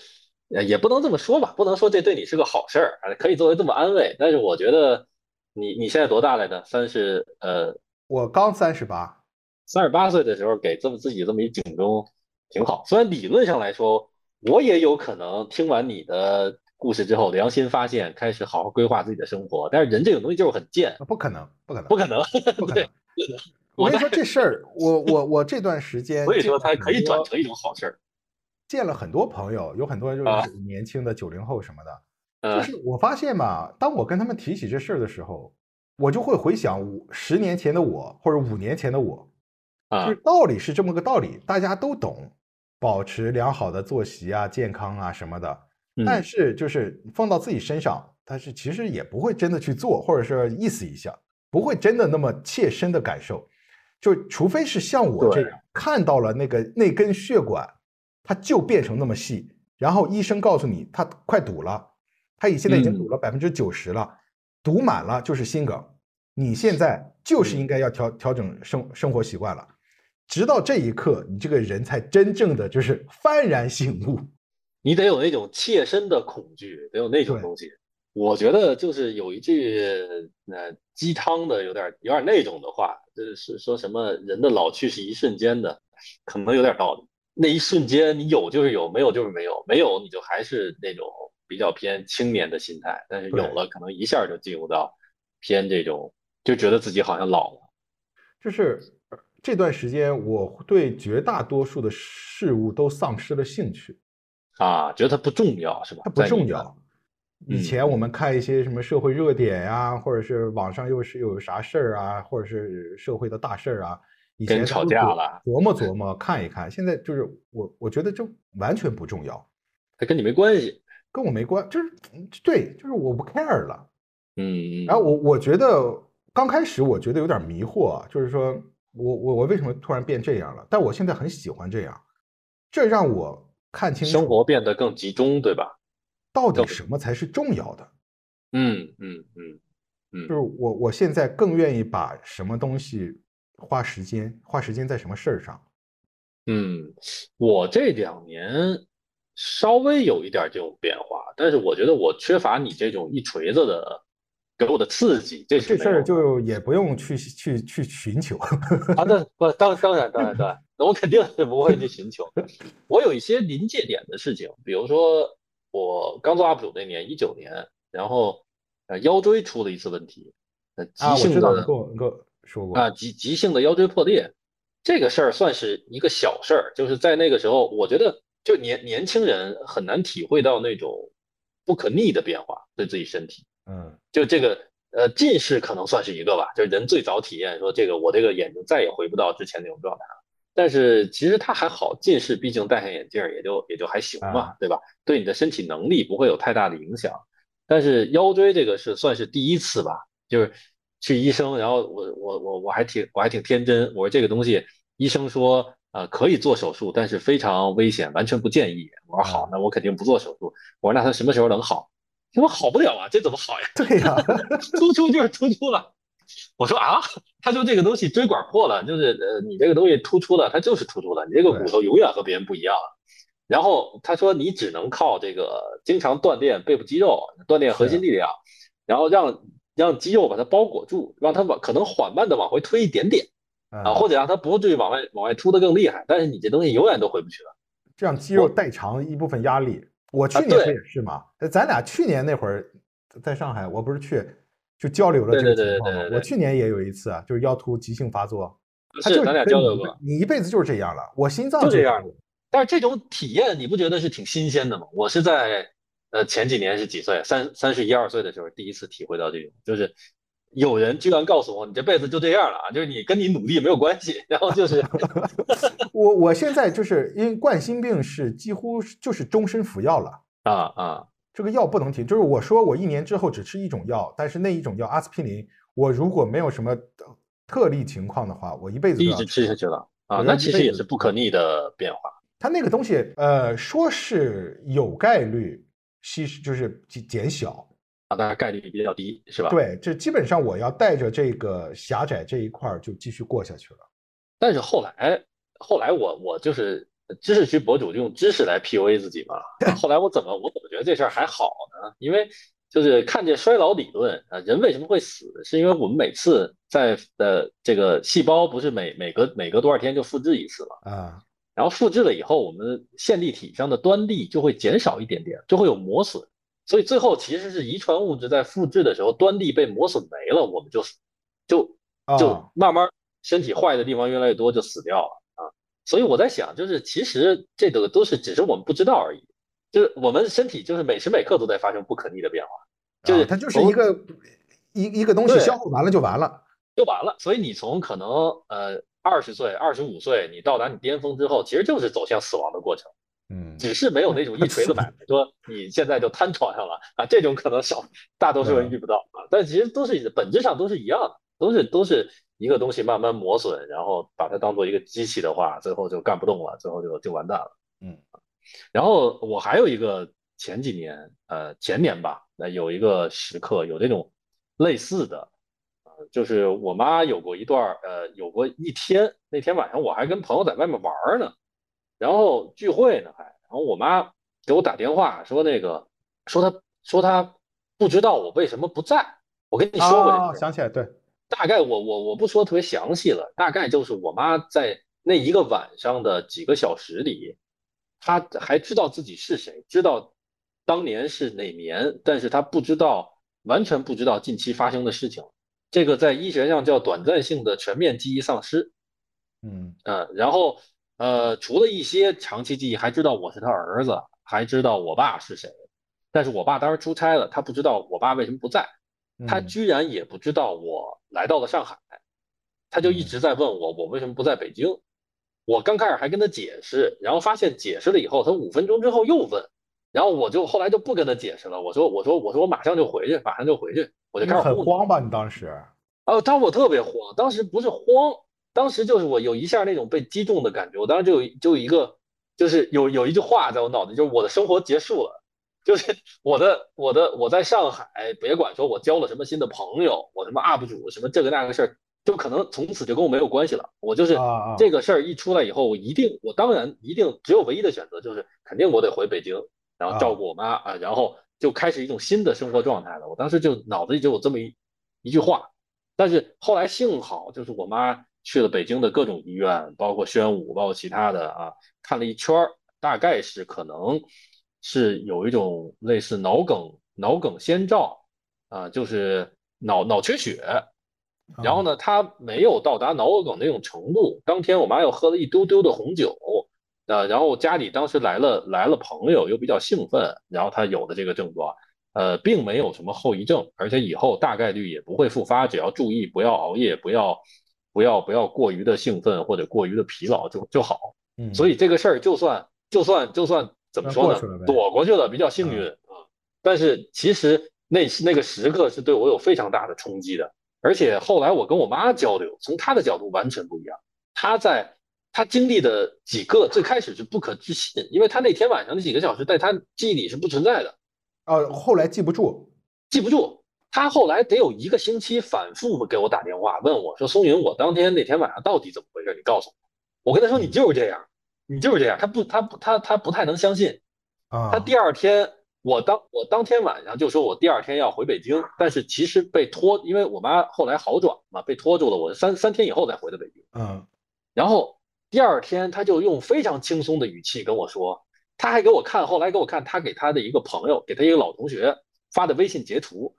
呃也不能这么说吧，不能说这对你是个好事儿，啊可以作为这么安慰。但是我觉得你你现在多大来着？三十呃我刚三十八，三十八岁的时候给这么自己这么一警钟，挺好。虽然理论上来说，我也有可能听完你的故事之后，良心发现，开始好好规划自己的生活。但是人这种东西就是很贱，不可能，不可能不，可能。不可 *laughs* 对能。我跟你说这事儿，我我我这段时间，所以说它可以转成一种好事儿。见了很多朋友，有很多就啊是年轻的九零后什么的，嗯。就是我发现吧，当我跟他们提起这事儿的时候，我就会回想五十年前的我，或者五年前的我，啊就是道理是这么个道理，大家都懂，保持良好的作息啊、健康啊什么的。但嗯。是就是放到自己身上，但是其实也不会真的去做，或者是意思一下，不会真的那么切身的感受。就除非是像我这样看到了那个那根血管，它就变成那么细，然后医生告诉你它快堵了，它已现在已经嗯堵了百分之九十了，堵满了就是心梗，你现在就是应该要调调整生生活习惯了。直到这一刻，你这个人才真正的就是幡然醒悟。你得有那种切身的恐惧，得有那种东西。我觉得就是有一句呃鸡汤的，有点有点那种的话，就是说什么人的老去是一瞬间的，可能有点道理。那一瞬间你有就是有，没有就是没有，没有你就还是那种比较偏青年的心态，但是有了可能一下就进入到偏这种，就觉得自己好像老了。就是呃这段时间，我对绝大多数的事物都丧失了兴趣，啊，觉得它不重要是吧？它不重要。以嗯前我们看一些什么社会热点呀、或者是网上又是又有啥事儿啊，或者是社会的大事儿啊，以前吵架了琢磨琢磨看一看。现在就是我，我觉得这完全不重要，它跟你没关系。跟我没关，就是对，就是我不 care 了。嗯，然后我我觉得刚开始我觉得有点迷惑啊，就是说我我我为什么突然变这样了？但我现在很喜欢这样，这让我看清楚生活变得更集中，对吧？到底什么才是重要的。嗯嗯嗯嗯就是我我现在更愿意把什么东西花时间，花时间在什么事儿上。嗯，我这两年稍微有一点这种变化，但是我觉得我缺乏你这种一锤子的给我的刺激，这这事儿就也不用去去去寻求。啊，那不当当然当然当然，那我肯定是不会去寻求。我有一些临界点的事情，比如说我刚做 UP 主那年，一九年，然后呃腰椎出了一次问题，呃啊，急性我知道，你的跟我你跟我说过。啊急急性的腰椎破裂，这个事儿算是一个小事儿，就是在那个时候，我觉得就年年轻人很难体会到那种不可逆的变化对自己身体。嗯就这个呃近视可能算是一个吧，就是人最早体验说这个我这个眼睛再也回不到之前那种状态了。但是其实它还好，近视毕竟戴上眼镜儿也就也就还行嘛，啊对吧？对你的身体能力不会有太大的影响。但是腰椎这个是算是第一次吧，就是去医生，然后我我我我还挺我还挺天真，我说这个东西医生说呃可以做手术，但是非常危险，完全不建议。我说好啊，那我肯定不做手术。我说那他什么时候能好？他说好不了啊，这怎么好呀？*laughs* 对呀、突出就是突出了。我说啊，他说这个东西椎管破了，就是呃你这个东西突出了，它就是突出了，你这个骨头永远和别人不一样了。然后他说你只能靠这个经常锻炼背部肌肉，锻炼核心力量，然后让让肌肉把它包裹住，让它往可能缓慢的往回推一点点啊，嗯或者让它不至于往外往外凸的更厉害。但是你这东西永远都回不去了。这样肌肉代偿一部分压力。我去年不也是嘛？呃咱俩去年那会儿在上海，我不是去就交流了这个情况吗我去年也有一次啊，就是腰突急性发作，他就是是咱俩交流过，你一辈子就是这样了。我心脏就这样是这样但是这种体验你不觉得是挺新鲜的吗？我是在呃前几年是几岁，三三十一二岁的时候第一次体会到这种，就是有人居然告诉我你这辈子就这样了啊，就是你跟你努力没有关系，然后就是 *laughs* *laughs* 我我现在就是因为冠心病是几乎就是终身服药了。啊啊这个药不能停，就是我说我一年之后只吃一种药，但是那一种药阿司匹林，我如果没有什么呃特例情况的话，我一辈子一直吃下去了啊，那其实也是不可逆的变化。它那个东西，呃，说是有概率稀释，就是减减小。啊，当然概率比较低，是吧？。对，这基本上我要带着这个狭窄这一块儿就继续过下去了。但是后来，后来我我就是知识区博主，就用知识来 PUA 自己嘛。*laughs* 后来我怎么我怎么觉得这事儿还好呢？因为就是看见衰老理论啊，人为什么会死？是因为我们每次在呃这个细胞不是每每隔每隔多少天就复制一次嘛？啊，然后复制了以后，我们线粒体上的端粒就会减少一点点，就会有磨损。所以最后其实是遗传物质在复制的时候，端粒被磨损没了，我们就死，就就啊，慢慢身体坏的地方越来越多，就死掉了啊。所以我在想，就是其实这个都是只是我们不知道而已，就是我们身体就是每时每刻都在发生不可逆的变化，就是啊它就是一个一一个东西消耗完了就完了。就完了。所以你从可能呃二十岁、二十五岁，你到达你巅峰之后，其实就是走向死亡的过程。嗯，只是没有那种一锤子买卖，*laughs* 说你现在就瘫床上了啊，这种可能少，大多数人遇不到啊。但其实都是本质上都是一样的，都是都是一个东西慢慢磨损，然后把它当做一个机器的话，最后就干不动了，最后就就完蛋了。嗯，然后我还有一个前几年，呃，前年吧，那有一个时刻有这种类似的，呃，就是我妈有过一段，呃，有过一天，那天晚上我还跟朋友在外面玩儿呢。然后聚会呢还，然后我妈给我打电话说那个，说她说她不知道我为什么不在。我跟你说过这想起来，对，大概我我我不说特别详细了，大概就是我妈在那一个晚上的几个小时里，她还知道自己是谁，知道当年是哪年，但是她不知道，完全不知道近期发生的事情。这个在医学上叫短暂性的全面记忆丧失。嗯呃，然后呃，除了一些长期记忆，还知道我是他儿子，还知道我爸是谁。但是我爸当时出差了，他不知道我爸为什么不在，他嗯居然也不知道我来到了上海，他就一嗯直在问我我为什么不在北京。我刚开始还跟他解释，然后发现解释了以后，他五分钟之后又问，然后我就后来就不跟他解释了。我说我说我说我马上就回去，马上就回去，我就开始很慌吧？你当时哦，当时我特别慌，当时不是慌，当时就是我有一下那种被击中的感觉。我当时就有就有一个，就是有有一句话在我脑子，就是我的生活结束了，*laughs* 就是我的我的我在上海，别管说我交了什么新的朋友，我什么 UP 主什么这个那个事儿，就可能从此就跟我没有关系了。我就是这个事儿一出来以后，我一定我当然一定只有唯一的选择就是肯定我得回北京，然后照顾我妈啊，然后就开始一种新的生活状态了。我当时就脑子里就有这么一一句话。但是后来幸好，就是我妈去了北京的各种医院，包括宣武，包括其他的啊，看了一圈儿，大概是可能是有一种类似脑梗脑梗先兆，啊，就是脑脑缺血，然后呢？呢，他没有到达脑梗那种程度。当天我妈又喝了一丢丢的红酒，呃，然后家里当时来了来了朋友，又比较兴奋，然后他有的这个症状，呃，并没有什么后遗症，而且以后大概率也不会复发，只要注意不要熬夜，不要不要不要过于的兴奋或者过于的疲劳就就好。嗯，所以这个事儿就算就算就算怎么说呢躲过去了，比较幸运啊。但是其实那那个时刻是对我有非常大的冲击的，而且后来我跟我妈交流，从她的角度完全不一样。她在她经历的几个最开始是不可置信，因为他那天晚上那几个小时在他记忆里是不存在的，啊，后来记不住。记不住。他后来得有一个星期反复给我打电话，问我说：“松云，我当天那天晚上到底怎么回事？你告诉我。”我跟他说：“你就是这样，你就是这样。”他不，他不，他他不太能相信。啊，他第二天，我当我当天晚上就说我第二天要回北京，但是其实被拖，因为我妈后来好转嘛，被拖住了。我三三天以后才回的北京。嗯然后第二天他就用非常轻松的语气跟我说，他还给我看，后来给我看他给他的一个朋友，给他一个老同学发的微信截图，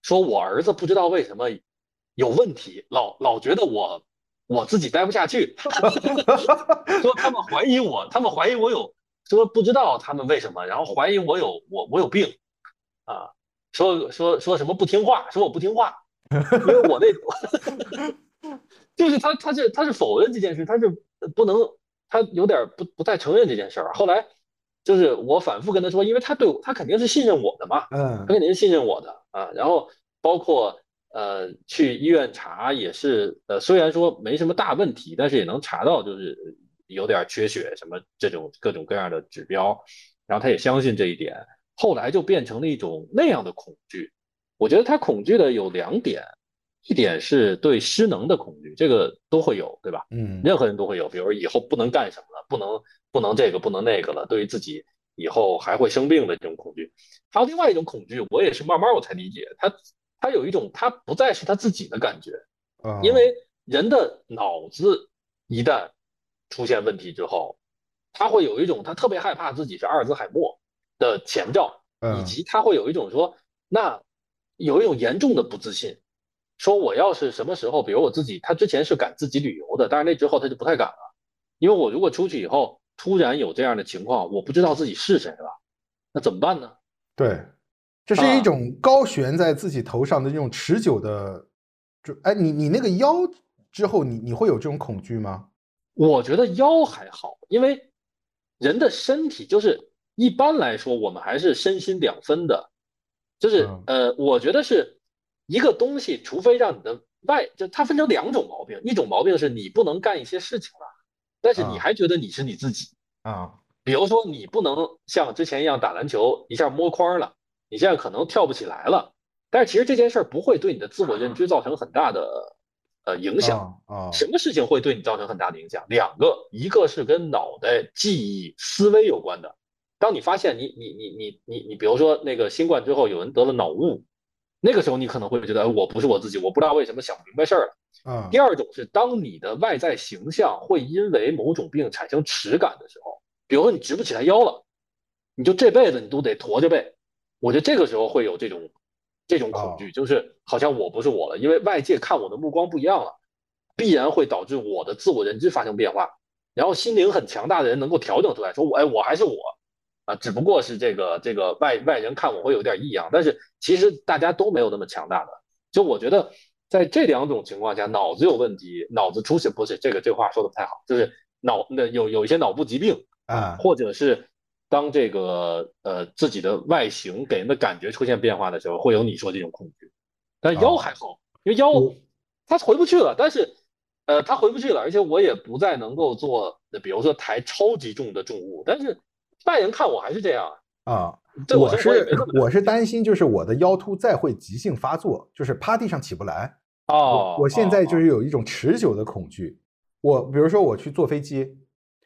说我儿子不知道为什么有问题，老老觉得我我自己待不下去，*laughs* 说他们怀疑我，他们怀疑我有，说不知道他们为什么，然后怀疑我有我我有病，啊，说说说什么不听话，说我不听话，*laughs* 因为我那，*laughs* 就是他他是他是否认这件事，他是不能，他有点不不太承认这件事儿。后来就是我反复跟他说，因为他对我他肯定是信任我的嘛，嗯他肯定是信任我的啊。然后包括呃去医院查也是，呃虽然说没什么大问题，但是也能查到就是有点缺血什么这种各种各样的指标。然后他也相信这一点，后来就变成了一种那样的恐惧。我觉得他恐惧的有两点，一点是对失能的恐惧，这个都会有，对吧？嗯任何人都会有，比如以后不能干什么了，不能不能这个不能那个了，对于自己以后还会生病的这种恐惧。还有另外一种恐惧，我也是慢慢我才理解，他他有一种他不再是他自己的感觉，啊，因为人的脑子一旦出现问题之后，他会有一种他特别害怕自己是阿尔兹海默的前兆，以嗯及他会有一种说，那有一种严重的不自信，说我要是什么时候，比如我自己，他之前是敢自己旅游的，但是那之后他就不太敢了，因为我如果出去以后突然有这样的情况，我不知道自己是谁了，那怎么办呢？对，这是一种高悬在自己头上的这种持久的，就哎，你你那个腰之后，你你会有这种恐惧吗？我觉得腰还好，因为人的身体就是一般来说，我们还是身心两分的，就是嗯呃，我觉得是一个东西，除非让你的外，就它分成两种毛病，一种毛病是你不能干一些事情了，但是你啊还觉得你是你自己，啊，比如说你不能像之前一样打篮球一下摸框了，你现在可能跳不起来了，但是其实这件事儿不会对你的自我认知造成很大的呃影响。啊啊，什么事情会对你造成很大的影响？两个，一个是跟脑袋、记忆、思维有关的。当你发现你你你你你你，比如说那个新冠之后有人得了脑雾，那个时候你可能会觉得，哎，我不是我自己，我不知道为什么想不明白事儿了。啊第二种是当你的外在形象会因为某种病产生耻感的时候，比如说你直不起来腰了，你就这辈子你都得驼着背。我觉得这个时候会有这种这种恐惧，就是好像我不是我了，因为外界看我的目光不一样了，必然会导致我的自我认知发生变化。然后心灵很强大的人能够调整出来，说我哎我还是我啊，只不过是这个这个外外人看我会有点异样，但是其实大家都没有那么强大的。就我觉得在这两种情况下，脑子有问题，脑子出血不是这个这话说的不太好，就是脑那有有一些脑部疾病，啊或者是当这个呃自己的外形给人的感觉出现变化的时候，会有你说这种恐惧。但腰哦还好，因为腰我它回不去了，但是呃它回不去了，而且我也不再能够做，比如说抬超级重的重物，但是外人看我还是这样啊，我我是我是担心，就是我的腰突再会急性发作，就是趴地上起不来。哦我我现在就哦是有一种持久的恐惧。我比如说我去坐飞机，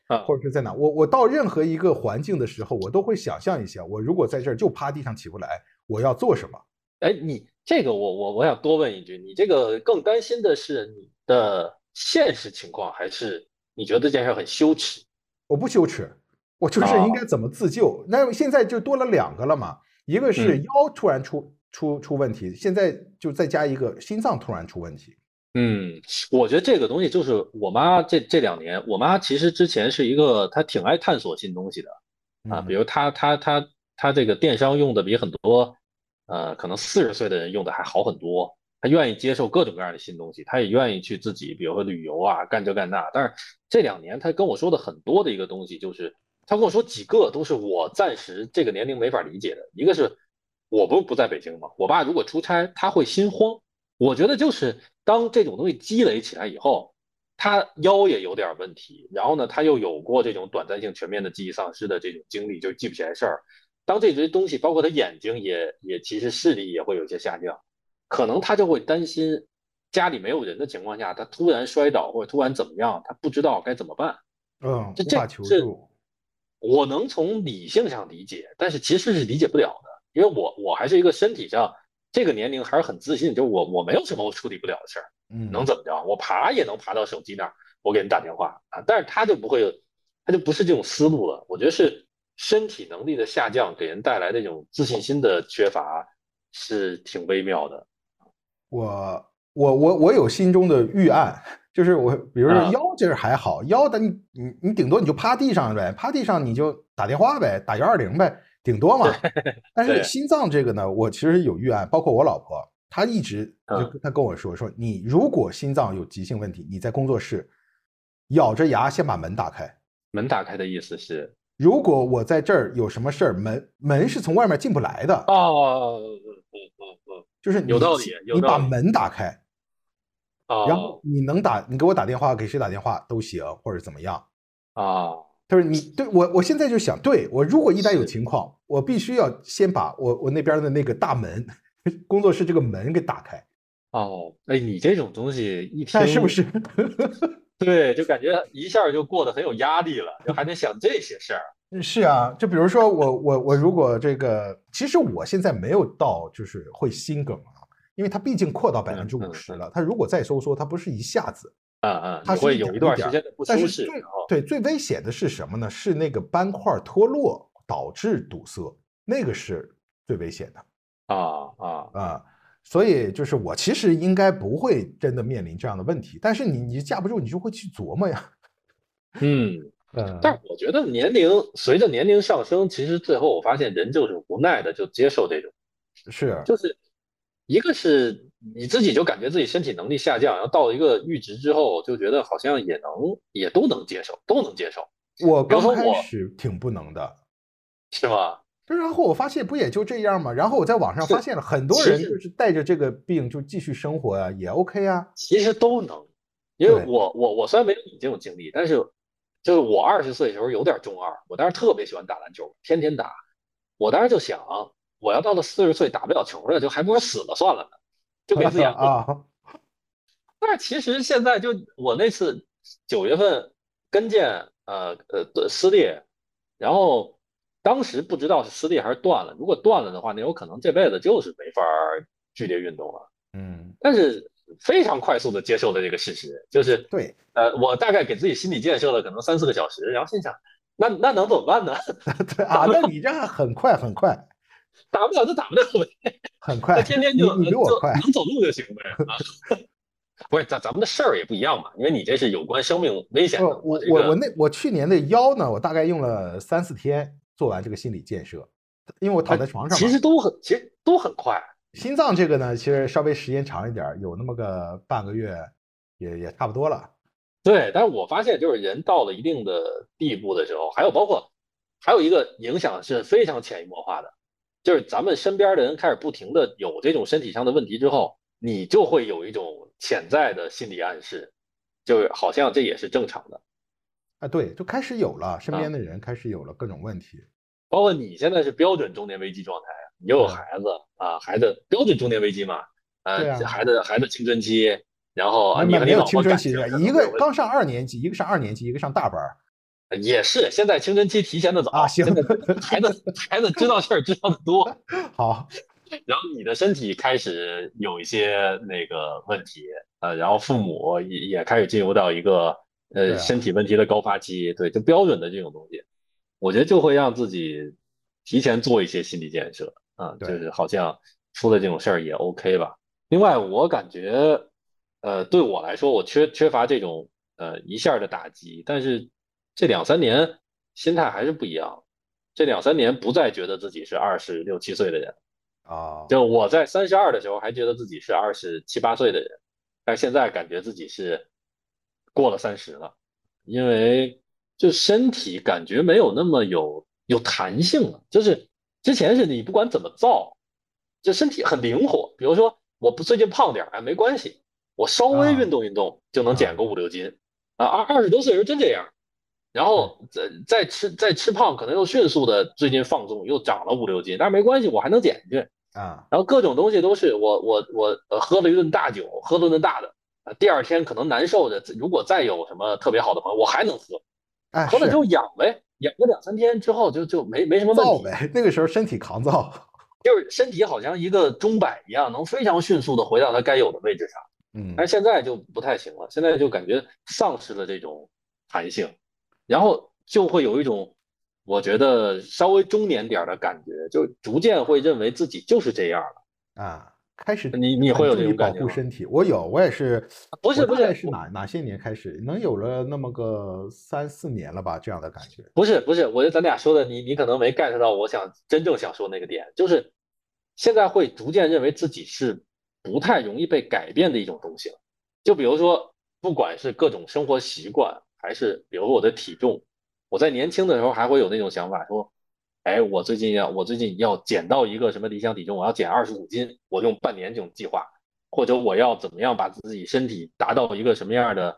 啊或者是在哪，我我到任何一个环境的时候，我都会想象一下，我如果在这儿就趴地上起不来，我要做什么？哎，你这个我我我想多问一句，你这个更担心的是你的现实情况，还是你觉得这件事很羞耻？我不羞耻，我就是应该怎么自救。那现在就多了两个了嘛，一个是嗯腰突然出出出问题，现在就再加一个心脏突然出问题。嗯，我觉得这个东西就是我妈这这两年，我妈其实之前是一个她挺爱探索新东西的啊，比如她她她她这个电商用的比很多呃可能四十岁的人用的还好很多，她愿意接受各种各样的新东西，她也愿意去自己比如说旅游啊干这干那，但是这两年她跟我说的很多的一个东西就是，她跟我说几个都是我暂时这个年龄没法理解的，一个是我不是不在北京嘛？我爸如果出差他会心慌，我觉得就是。当这种东西积累起来以后，他腰也有点问题，然后呢，他又有过这种短暂性全面的记忆丧失的这种经历，就记不起来事儿。当这些东西，包括他眼睛也也其实视力也会有些下降，可能他就会担心家里没有人的情况下，他突然摔倒或者突然怎么样，他不知道该怎么办。嗯，这这是我能从理性上理解，但是其实是理解不了的，因为我我还是一个身体上。这个年龄还是很自信，就我我没有什么我处理不了的事儿，嗯，能怎么着？我爬也能爬到手机那儿，我给人打电话啊。但是他就不会，他就不是这种思路了。我觉得是身体能力的下降给人带来那种自信心的缺乏，是挺微妙的。我我我我有心中的预案，就是我比如说腰这儿还好，腰的你你你顶多你就趴地上呗，趴地上你就打电话呗，打幺二零呗。顶多嘛，但 *laughs* 是心脏这个呢，我其实有预案，包括我老婆，她一直就她跟我说说，你如果心脏有急性问题，你在工作室咬着牙先把门打开。门打开的意思是，如果我在这儿有什么事儿，门门是从外面进不来的。哦，就是有道理，你把门打开，然后你能打，你给我打电话，给谁打电话都行，或者怎么样啊。他说：“你对我，我现在就想，对我如果一旦有情况，我必须要先把我我那边的那个大门，*laughs* 工作室这个门给打开。哦，哎，你这种东西一听是不是？*laughs* 对，就感觉一下就过得很有压力了，就还得想这些事儿。是啊，就比如说我我我如果这个，其实我现在没有到就是会心梗啊，因为它毕竟扩到百分之五十了，它如果再收缩，它不是一下子。”啊啊，它会有一段时间的不舒适。对，最危险的是什么呢？是那个斑块脱落导致堵塞，那个是最危险的。啊啊啊！所以就是我其实应该不会真的面临这样的问题，但是你你架不住，你就会去琢磨呀。嗯嗯。但是我觉得年龄随着年龄上升，其实最后我发现人就是无奈的就接受这种，是就是一个是。你自己就感觉自己身体能力下降，然后到了一个阈值之后，就觉得好像也能也都能接受，都能接受。我刚开始挺不能的，是吗？然后我发现不也就这样吗？然后我在网上发现了很多人就是带着这个病就继续生活啊，也 OK 啊。其实都能，因为我我我虽然没有你这种经历，但是就是我二十岁的时候有点中二，我当时特别喜欢打篮球，天天打。我当时就想，我要到了四十岁打不了球了，就还不如死了算了呢。就给自己啊，但是其实现在就我那次九月份跟腱呃呃撕裂，然后当时不知道是撕裂还是断了。如果断了的话，那有可能这辈子就是没法剧烈运动了。嗯，但是非常快速的接受了这个事实，就是对，呃，我大概给自己心理建设了可能三四个小时，然后心想，那那能怎么办呢？*laughs* 对啊，那你这很快很快。打不了就打不了呗，很快，他天天就你比我快，能走路就行呗。*laughs* 不是，咱咱们的事儿也不一样嘛，因为你这是有关生命危险。我我我那我去年的腰呢，我大概用了三四天做完这个心理建设，因为我躺在床上。其实都很，其实都很快。心脏这个呢，其实稍微时间长一点，有那么个半个月，也也差不多了。对，但是我发现就是人到了一定的地步的时候，还有包括还有一个影响是非常潜移默化的。就是咱们身边的人开始不停的有这种身体上的问题之后，你就会有一种潜在的心理暗示，就是好像这也是正常的啊。对，就开始有了，身边的人开始有了各种问题，包括你现在是标准中年危机状态，你又有孩子啊，孩子标准中年危机嘛，呃，孩子孩子青春期，然后啊，没有青春期，一个刚上二年级，一个上二年级，一个上大班。也是，现在青春期提前的早啊，行，*laughs* 孩子孩子知道事儿知道的多，*laughs* 好，然后你的身体开始有一些那个问题，呃，然后父母也也开始进入到一个呃身体问题的高发期，对，就标准的这种东西，我觉得就会让自己提前做一些心理建设啊，就是好像出了这种事儿也 OK 吧。另外，我感觉，呃，对我来说，我缺缺乏这种呃一下的打击，但是这两三年心态还是不一样。这两三年不再觉得自己是二十六七岁的人啊，就我在三十二的时候还觉得自己是二十七八岁的人，但现在感觉自己是过了三十了，因为就身体感觉没有那么有有弹性了，就是之前是你不管怎么造，就身体很灵活，比如说。我不最近胖点儿哎，没关系，我稍微运动运动就能减个五六斤，啊，二二十多岁时候真这样，然后再再吃再吃胖，可能又迅速的最近放纵又长了五六斤，但是没关系，我还能减去啊。然后各种东西都是我我我呃喝了一顿大酒，喝了顿大的，啊，第二天可能难受的，如果再有什么特别好的朋友，我还能喝，喝了之后养呗，养个两三天之后就就没没什么问题呗，那个时候身体抗造。就是身体好像一个钟摆一样，能非常迅速的回到它该有的位置上。嗯，但是现在就不太行了，现在就感觉丧失了这种弹性，然后就会有一种我觉得稍微中年点的感觉，就逐渐会认为自己就是这样了啊。开始你你会有这种保护身体，我有，我也是。不是不是是哪哪些年开始能有了那么个三四年了吧？这样的感觉。不是不是，我觉得咱俩说的你你可能没 get 到我想真正想说那个点，就是现在会逐渐认为自己是不太容易被改变的一种东西了。就比如说，不管是各种生活习惯，还是比如我的体重，我在年轻的时候还会有那种想法说。哎，我最近要我最近要减到一个什么理想体重？我要减二十五斤，我用半年这种计划，或者我要怎么样把自己身体达到一个什么样的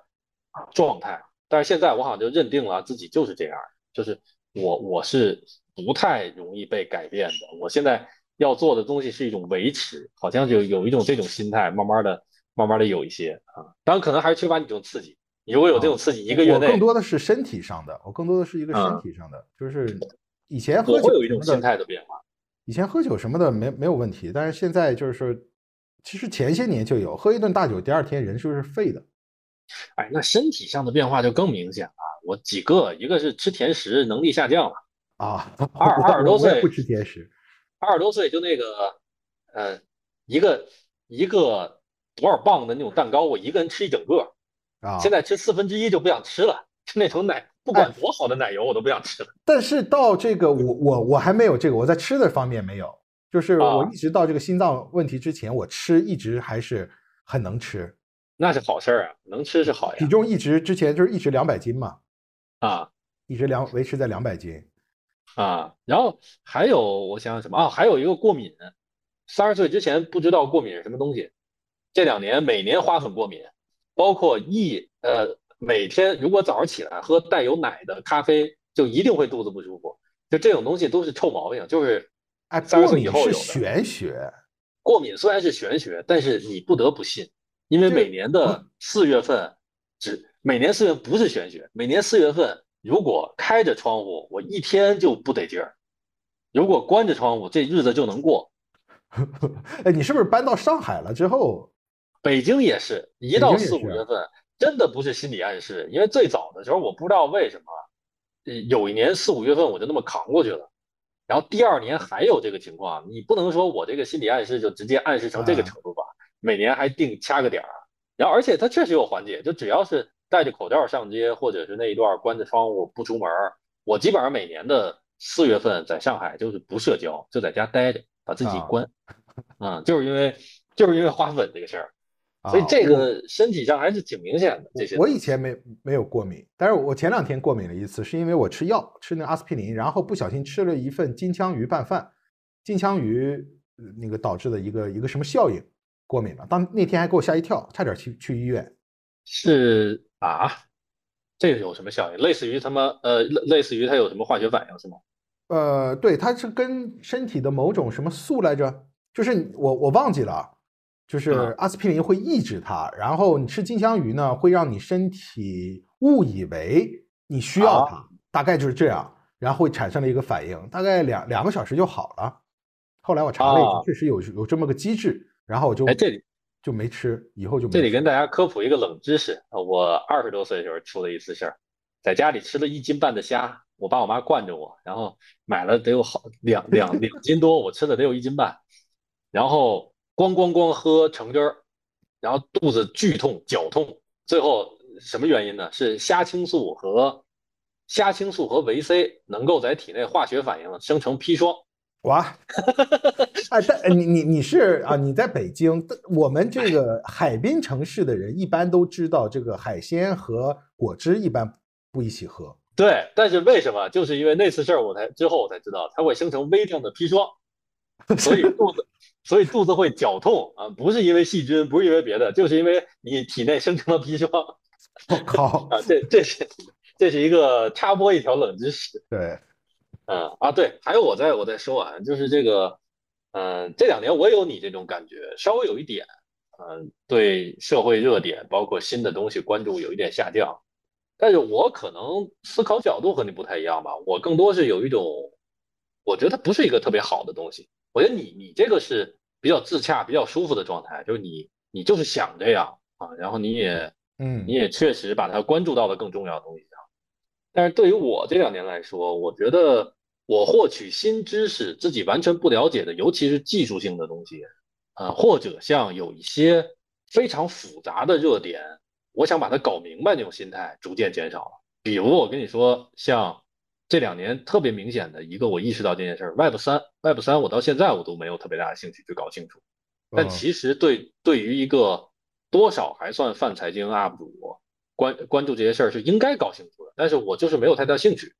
状态？但是现在我好像就认定了自己就是这样，就是我我是不太容易被改变的。我现在要做的东西是一种维持，好像就有一种这种心态，慢慢的、慢慢的有一些啊。当然可能还是缺乏你这种刺激。你如果有这种刺激，一个月内更多的是身体上的，我更多的是一个身体上的，就是。以前喝酒会有一种心态的变化。以前喝酒什么的没没有问题，但是现在就是说，其实前些年就有，喝一顿大酒，第二天人就是废的。哎，那身体上的变化就更明显了。我几个，一个是吃甜食能力下降了啊，*laughs* 二二十多岁不吃甜食，二十多岁就那个，呃，一个一个多少磅的那种蛋糕，我一个人吃一整个啊，现在吃四分之一就不想吃了，就那种奶。不管多好的奶油，我都不想吃了。但是到这个，我我我还没有这个，我在吃的方面没有，就是我一直到这个心脏问题之前，我吃一直还是很能吃。那是好事儿啊，能吃是好呀。体重一直之前就是一直两百斤嘛，啊，一直两维持在两百斤，啊。然后还有我想想什么啊？还有一个过敏，三十岁之前不知道过敏是什么东西，这两年每年花粉过敏，包括一呃。每天如果早上起来喝带有奶的咖啡，就一定会肚子不舒服。就这种东西都是臭毛病，就是哎，三十岁以后有的。玄学，过敏虽然是玄学，但是你不得不信，因为每年的四月份，只每年四月不是玄学。每年四月份如果开着窗户，我一天就不得劲儿；如果关着窗户，这日子就能过。*laughs* 哎，你是不是搬到上海了之后？北京也是一到四五月份。真的不是心理暗示，因为最早的时候我不知道为什么，呃，有一年四五月份我就那么扛过去了，然后第二年还有这个情况，你不能说我这个心理暗示就直接暗示成这个程度吧？每年还定掐个点儿，然后而且它确实有缓解，就只要是戴着口罩上街，或者是那一段关着窗户不出门，我基本上每年的四月份在上海就是不社交，就在家待着，把自己关，啊，就是因为就是因为花粉这个事儿。所以这个身体上还是挺明显的。这些我以前没没有过敏，但是我前两天过敏了一次，是因为我吃药吃那阿司匹林，然后不小心吃了一份金枪鱼拌饭，金枪鱼那个导致的一个一个什么效应过敏了。当那天还给我吓一跳，差点去去医院。是啊，这个有什么效应？类似于他妈呃，类类似于它有什么化学反应是吗？呃，对，它是跟身体的某种什么素来着，就是我我忘记了。就是阿司匹林会抑制它，然后你吃金枪鱼呢，会让你身体误以为你需要它，大概就是这样，然后会产生了一个反应，大概两两个小时就好了。后来我查了一下，确实有有这么个机制，然后我就哎这里就没吃，以后就这里跟大家科普一个冷知识我二十多岁的时候出了一次事儿，在家里吃了一斤半的虾，我爸我妈惯着我，然后买了得有好两两两斤多，我吃的得有一斤半。然后咣咣咣喝橙汁儿，然后肚子剧痛绞痛，最后什么原因呢？是虾青素和虾青素和维 C 能够在体内化学反应生成砒霜。哇，哎，但你你你是啊？你在北京，我们这个海滨城市的人一般都知道，这个海鲜和果汁一般不一起喝。对，但是为什么？就是因为那次事儿，我才之后我才知道，它会生成微量的砒霜，所以肚子所以肚子会绞痛啊，不是因为细菌，不是因为别的，就是因为你体内生成了砒霜。*laughs* 我靠啊！这这是这是一个插播一条冷知识。对。嗯啊对，还有我再我再说完，就是这个，嗯，这两年我也有你这种感觉，稍微有一点，嗯，对社会热点包括新的东西关注有一点下降，但是我可能思考角度和你不太一样吧，我更多是有一种，我觉得它不是一个特别好的东西，我觉得你你这个是比较自洽、比较舒服的状态，就是你你就是想这样啊，然后你也嗯，你也确实把它关注到了更重要的东西上，但是对于我这两年来说，我觉得。我获取新知识，自己完全不了解的，尤其是技术性的东西，啊，或者像有一些非常复杂的热点，我想把它搞明白那种心态逐渐减少了。比如我跟你说，像这两年特别明显的一个，我意识到这件事儿，Web 三，Web 三，我到现在我都没有特别大的兴趣去搞清楚。但其实对对于一个多少还算泛财经 UP 主关关注这些事儿是应该搞清楚的，但是我就是没有太大兴趣。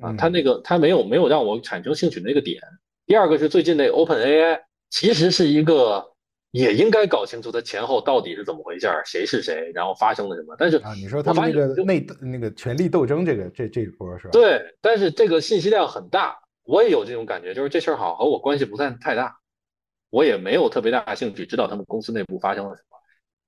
啊，他那个他没有没有让我产生兴趣的那个点。第二个是最近那 Open AI，其实是一个也应该搞清楚它前后到底是怎么回事儿，谁是谁，然后发生了什么。但是啊，你说他们那个内那个权力斗争这个这这一波是吧？对，但是这个信息量很大，我也有这种感觉，就是这事儿好和我关系不算太大，我也没有特别大兴趣知道他们公司内部发生了什么。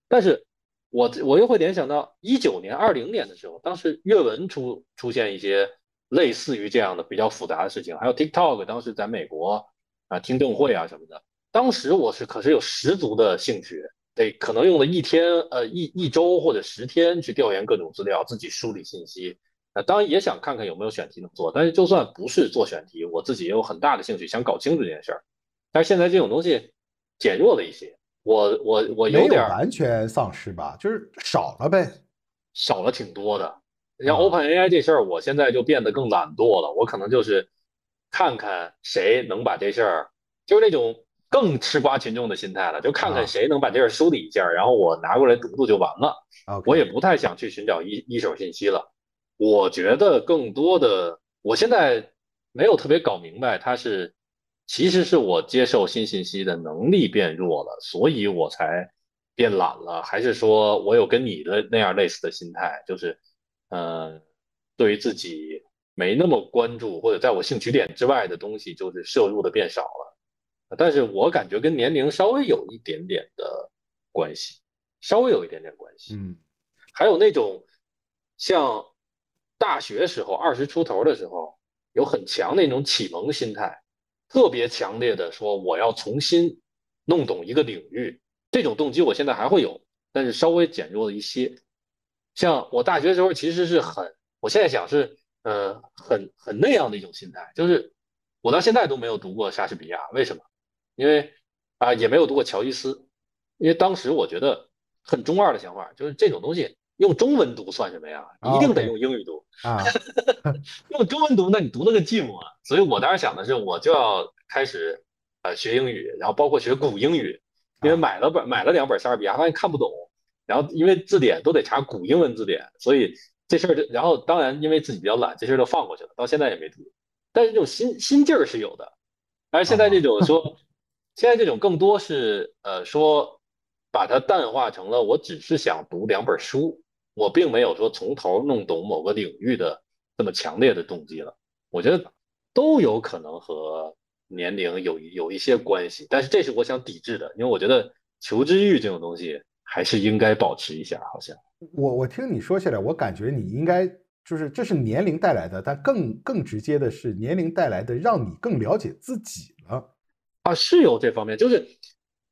但是我我又会联想到一九年、二零年的时候，当时阅文出出现一些。类似于这样的比较复杂的事情，还有 TikTok，当时在美国啊听证会啊什么的，当时我是可是有十足的兴趣，得可能用了一天呃一一周或者十天去调研各种资料，自己梳理信息。那当然也想看看有没有选题能做，但是就算不是做选题，我自己也有很大的兴趣想搞清楚这件事儿。但是现在这种东西减弱了一些，我我我有点完全丧失吧，就是少了呗，少了挺多的。像 Open AI 这事儿，我现在就变得更懒惰了。我可能就是看看谁能把这事儿，就是那种更吃瓜群众的心态了，就看看谁能把这事儿梳理一下，然后我拿过来读读就完了。我也不太想去寻找一一手信息了。我觉得更多的，我现在没有特别搞明白，它是其实是我接受新信息的能力变弱了，所以我才变懒了，还是说我有跟你的那样类似的心态，就是。嗯，对于自己没那么关注或者在我兴趣点之外的东西，就是摄入的变少了。但是我感觉跟年龄稍微有一点点的关系，稍微有一点点关系。嗯，还有那种像大学时候二十出头的时候，有很强那种启蒙心态，特别强烈的说我要重新弄懂一个领域，这种动机我现在还会有，但是稍微减弱了一些。像我大学时候其实是很，我现在想是，呃，很很那样的一种心态，就是我到现在都没有读过莎士比亚，为什么？因为啊，也没有读过乔伊斯，因为当时我觉得很中二的想法，就是这种东西用中文读算什么呀？一定得用英语读啊，*laughs* 用中文读，那你读那个寂寞啊。所以我当时想的是，我就要开始呃学英语，然后包括学古英语，因为买了本买了两本莎士比亚，发现看不懂。然后因为字典都得查古英文字典，所以这事儿就然后当然因为自己比较懒，这事儿就放过去了，到现在也没读。但是这种心心劲儿是有的。但是现在这种说，现在这种更多是呃说把它淡化成了我只是想读两本书，我并没有说从头弄懂某个领域的这么强烈的动机了。我觉得都有可能和年龄有有一些关系，但是这是我想抵制的，因为我觉得求知欲这种东西。还是应该保持一下，好像我我听你说起来，我感觉你应该就是这是年龄带来的，但更更直接的是年龄带来的，让你更了解自己啊，是有这方面，就是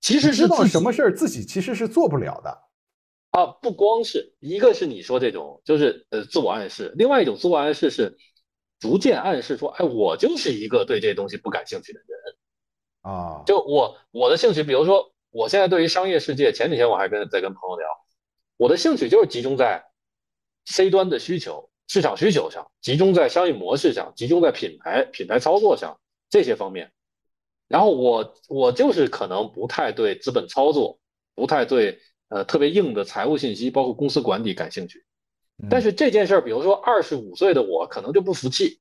其实知道什么事儿自己其实是做不了的啊，不光是一个是你说这种，就是呃自我暗示，另外一种自我暗示是逐渐暗示说，哎，我就是一个对这东西不感兴趣的人，啊，就我我的兴趣，比如说我现在对于商业世界，前几天我还跟在跟朋友聊，我的兴趣就是集中在 C 端的需求、市场需求上，集中在商业模式上，集中在品牌品牌操作上这些方面。然后我我就是可能不太对资本操作，不太对呃特别硬的财务信息，包括公司管理感兴趣。但是这件事儿，比如说二十五岁的我可能就不服气，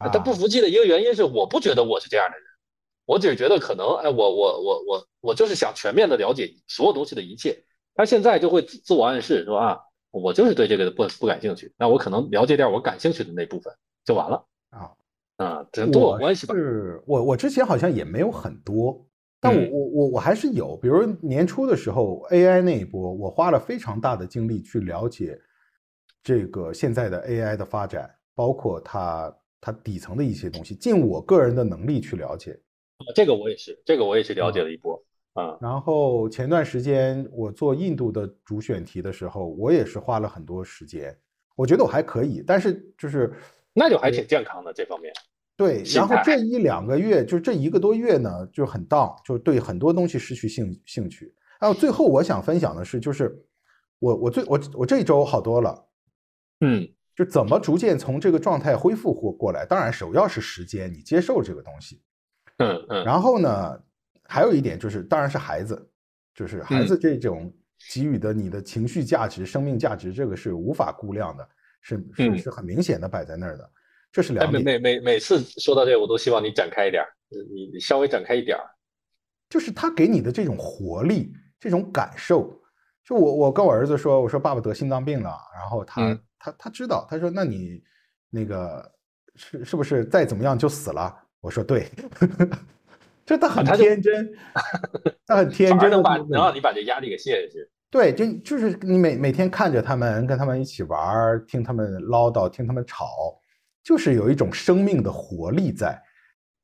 他不服气的一个原因是我不觉得我是这样的人，我只是觉得可能哎我我我我我就是想全面的了解所有东西的一切。他现在就会自我暗示说啊，我就是对这个不不感兴趣，那我可能了解点我感兴趣的那部分就完了啊啊，这都有关系吧？是我我之前好像也没有很多，但我我我我还是有，比如年初的时候 AI 那一波，我花了非常大的精力去了解这个现在的 AI 的发展，包括它它底层的一些东西，尽我个人的能力去了解。这个我也是，这个我也是了解了一波。啊，然后前段时间我做印度的主选题的时候，我也是花了很多时间。我觉得我还可以，但是就是那就还挺健康的这方面。对，然后这一两个月，就这一个多月呢，就很 down，就对很多东西失去兴兴趣。还有最后我想分享的是，就是我我最我我这一周好多了，嗯，就怎么逐渐从这个状态恢复过过来。当然首要是时间，你接受这个东西。嗯嗯。然后呢？还有一点就是，当然是孩子，就是孩子这种给予的你的情绪价值、生命价值，这个是无法估量的，是是是很明显的摆在那儿的。这是两点。每每每每次说到这个，我都希望你展开一点，你你稍微展开一点。就是他给你的这种活力、这种感受。就我我跟我儿子说，我说爸爸得心脏病了，然后他他他知道，他说那你那个是是不是再怎么样就死了？我说对。*laughs* 这他很天真，*laughs* 他很天真，能把能让你把这压力给卸下去。对，就就是你每每天看着他们，跟他们一起玩，听他们唠叨，听他们吵，就是有一种生命的活力在。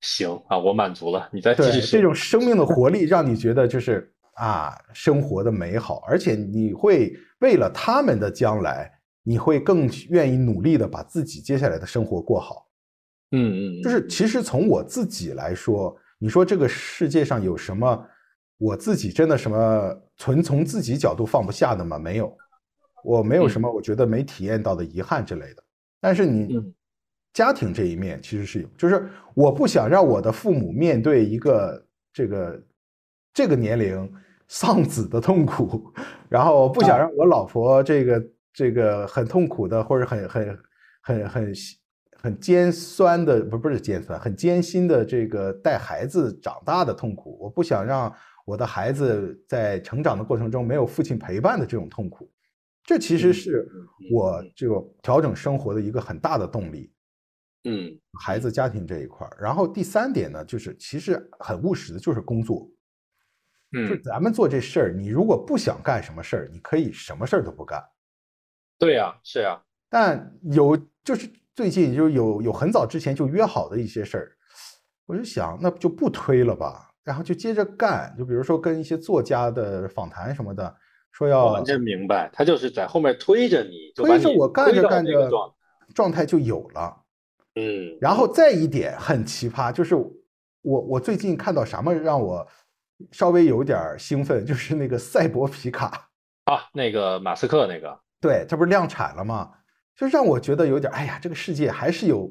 行啊，我满足了。你再继续。这种生命的活力让你觉得就是啊，生活的美好，而且你会为了他们的将来，你会更愿意努力的把自己接下来的生活过好。嗯嗯，就是其实从我自己来说。你说这个世界上有什么我自己真的什么纯从自己角度放不下的吗？没有，我没有什么我觉得没体验到的遗憾之类的。但是你家庭这一面其实是有，就是我不想让我的父母面对一个这个这个年龄丧子的痛苦，然后不想让我老婆这个这个很痛苦的或者很很很很。很尖酸的不不是尖酸，很艰辛的这个带孩子长大的痛苦，我不想让我的孩子在成长的过程中没有父亲陪伴的这种痛苦，这其实是我这个调整生活的一个很大的动力。嗯，孩子家庭这一块儿，然后第三点呢，就是其实很务实的，就是工作。嗯，就咱们做这事儿，你如果不想干什么事儿，你可以什么事儿都不干。对呀，是呀，但有就是。最近就有有很早之前就约好的一些事儿，我就想那就不推了吧，然后就接着干。就比如说跟一些作家的访谈什么的，说要完全明白，他就是在后面推着你，推着我干着干着，状态就有了。嗯，然后再一点很奇葩，就是我我最近看到什么让我稍微有点兴奋，就是那个赛博皮卡啊，那个马斯克那个，对，这不是量产了吗？就让我觉得有点，哎呀，这个世界还是有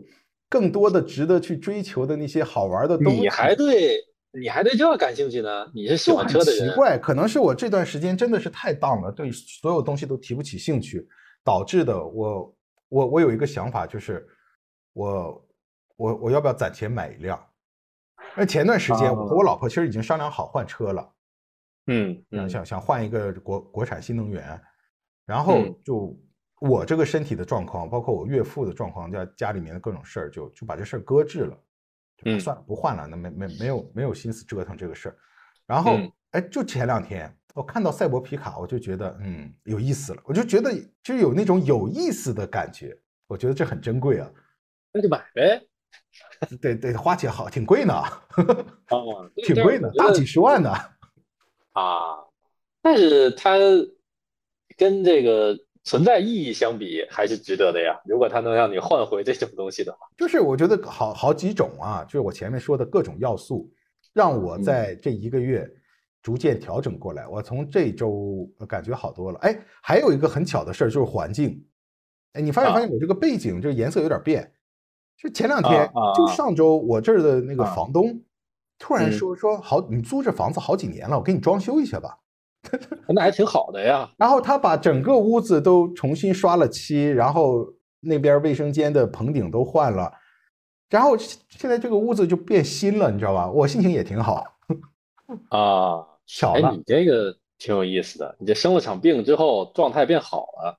更多的值得去追求的那些好玩的东西。你还对，你还对这感兴趣呢？你是喜欢车的人。奇怪，可能是我这段时间真的是太荡了，对所有东西都提不起兴趣，导致的。我我我有一个想法，就是我我我要不要攒钱买一辆？那前段时间我和我老婆其实已经商量好换车了，嗯，想想换一个国国产新能源，然后就。我这个身体的状况，包括我岳父的状况，加家里面的各种事儿，就就把这事儿搁置了。嗯，算了，不换了。那没没没有没有心思折腾这个事儿。然后，哎，就前两天我看到赛博皮卡，我就觉得嗯有意思了。我就觉得就有那种有意思的感觉。我觉得这很珍贵啊。那就买呗。*laughs* 得得花钱好，挺贵呢。*laughs* 哦，挺贵的，大几十万呢。啊，但是它跟这个。存在意义相比还是值得的呀。如果它能让你换回这种东西的话，就是我觉得好好几种啊，就是我前面说的各种要素，让我在这一个月逐渐调整过来。我从这周感觉好多了。哎，还有一个很巧的事儿就是环境。哎，你发现发现我这个背景这颜色有点变。就前两天，就上周，我这儿的那个房东突然说说好，你租这房子好几年了，我给你装修一下吧。*laughs* 那还挺好的呀。然后他把整个屋子都重新刷了漆，然后那边卫生间的棚顶都换了，然后现在这个屋子就变新了，你知道吧？我心情也挺好。*laughs* 啊，巧了，你这个挺有意思的。你这生了场病之后，状态变好了，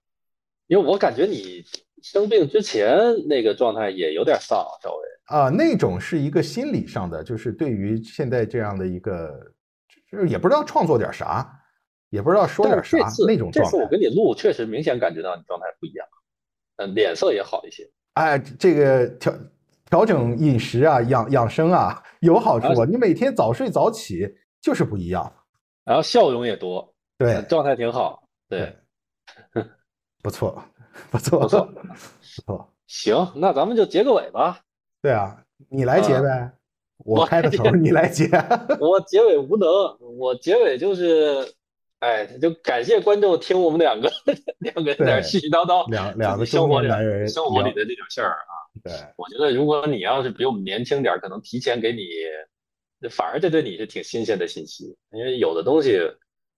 因为我感觉你。生病之前那个状态也有点丧，稍微啊，那种是一个心理上的，就是对于现在这样的一个，就是也不知道创作点啥，也不知道说点啥那种状态。这次我跟你录，确实明显感觉到你状态不一样，嗯，脸色也好一些。哎，这个调调整饮食啊，养养生啊，有好处。你每天早睡早起就是不一样，然后笑容也多，对，状态挺好，对，*laughs* 不错。不错，不错，不错。行，那咱们就结个尾吧。对啊，你来结呗。我开个头，你来结。*laughs* 我结尾无能，我结尾就是，哎，就感谢观众听我们两个 *laughs* 两个人在絮絮叨叨，两两个生活里人生活里的这种事儿啊。对，我觉得如果你要是比我们年轻点，可能提前给你，反而这对你是挺新鲜的信息。因为有的东西，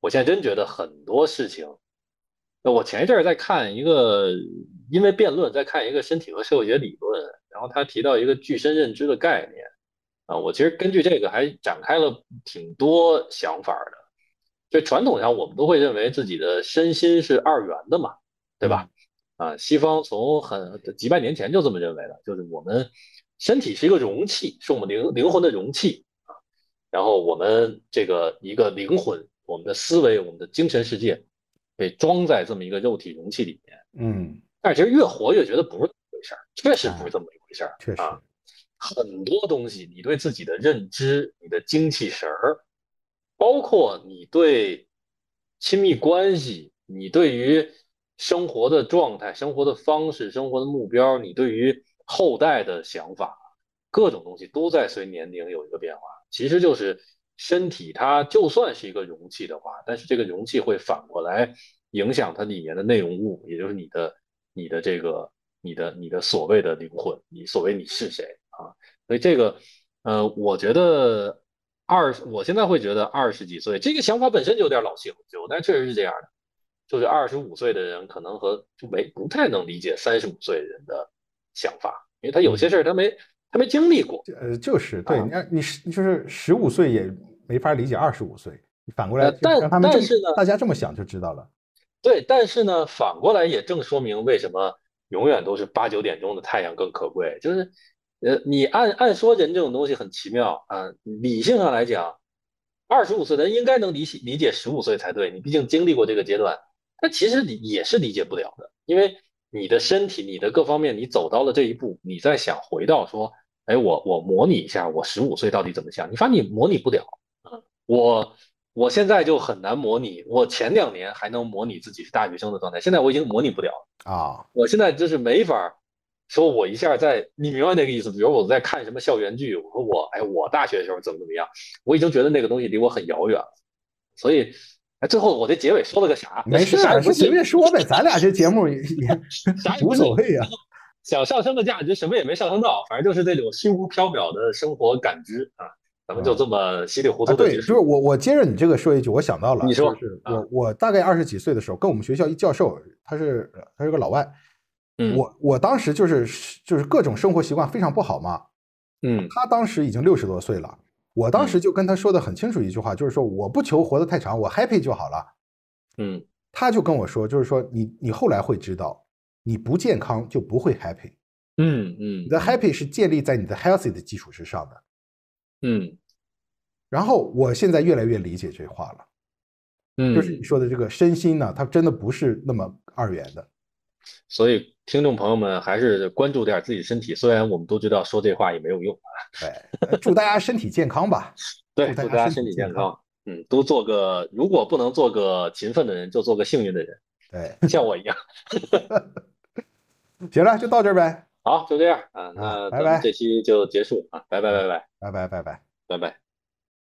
我现在真觉得很多事情。那我前一阵儿在看一个，因为辩论在看一个身体和社会学理论，然后他提到一个具身认知的概念，啊，我其实根据这个还展开了挺多想法的。就传统上我们都会认为自己的身心是二元的嘛，对吧？啊，西方从很几百年前就这么认为的，就是我们身体是一个容器，是我们灵灵魂的容器啊，然后我们这个一个灵魂，我们的思维，我们的精神世界。被装在这么一个肉体容器里面，嗯，但是其实越活越觉得不是这么回事儿，确实不是这么一回事儿，确实，很多东西你对自己的认知、你的精气神儿，包括你对亲密关系、你对于生活的状态、生活的方式、生活的目标、你对于后代的想法，各种东西都在随年龄有一个变化，其实就是。身体它就算是一个容器的话，但是这个容器会反过来影响它里面的内容物，也就是你的、你的这个、你的、你的所谓的灵魂，你所谓你是谁啊？所以这个，呃，我觉得二，我现在会觉得二十几岁这个想法本身就有点老气横秋，但确实是这样的，就是二十五岁的人可能和就没不太能理解三十五岁人的想法，因为他有些事儿他没。他没经历过，呃，就是对，你看你十就是十五岁也没法理解二十五岁，反过来但让他们但是呢，大家这么想就知道了。对，但是呢，反过来也正说明为什么永远都是八九点钟的太阳更可贵。就是，呃，你按按说人这种东西很奇妙啊，理性上来讲，二十五岁的人应该能理解理解十五岁才对，你毕竟经历过这个阶段，但其实你也是理解不了的，因为你的身体、你的各方面，你走到了这一步，你再想回到说。哎，我我模拟一下，我十五岁到底怎么想？你发现你模拟不了啊！我我现在就很难模拟。我前两年还能模拟自己是大学生的状态，现在我已经模拟不了啊！我现在就是没法说，我一下在你明白那个意思？比如我在看什么校园剧，我说我哎，我大学的时候怎么怎么样？我已经觉得那个东西离我很遥远了。所以，哎，最后我这结尾说了个啥？没事，随便说呗，咱俩这节目也无所谓啊。想上升的价值什么也没上升到，反正就是那种虚无缥缈的生活感知啊，咱们就这么稀里糊涂的。对，就是我我接着你这个说一句，我想到了，你说是我我大概二十几岁的时候，跟我们学校一教授，他是他是个老外，嗯，我我当时就是就是各种生活习惯非常不好嘛，嗯，他当时已经六十多岁了，我当时就跟他说的很清楚一句话，就是说我不求活得太长，我 happy 就好了，嗯，他就跟我说，就是说你你后来会知道。你不健康就不会 happy，嗯嗯，你的 happy 是建立在你的 healthy 的基础之上的，嗯，然后我现在越来越理解这话了，嗯，就是你。说的这个身心呢，它真的不是那么二元的，所以，听众朋友们还是关注点自己身体。虽然我们都知道说这话也没有用啊。对，祝大家身体健康吧。*laughs* 对，祝大家身体健康。嗯，都做个，如果不能做个勤奋的人，就做个幸运的人。对，像我一样。*laughs* 行了，就到这儿呗。好，就这样啊。那拜拜，这期就结束啊。拜拜，拜拜，拜拜，拜拜，拜拜。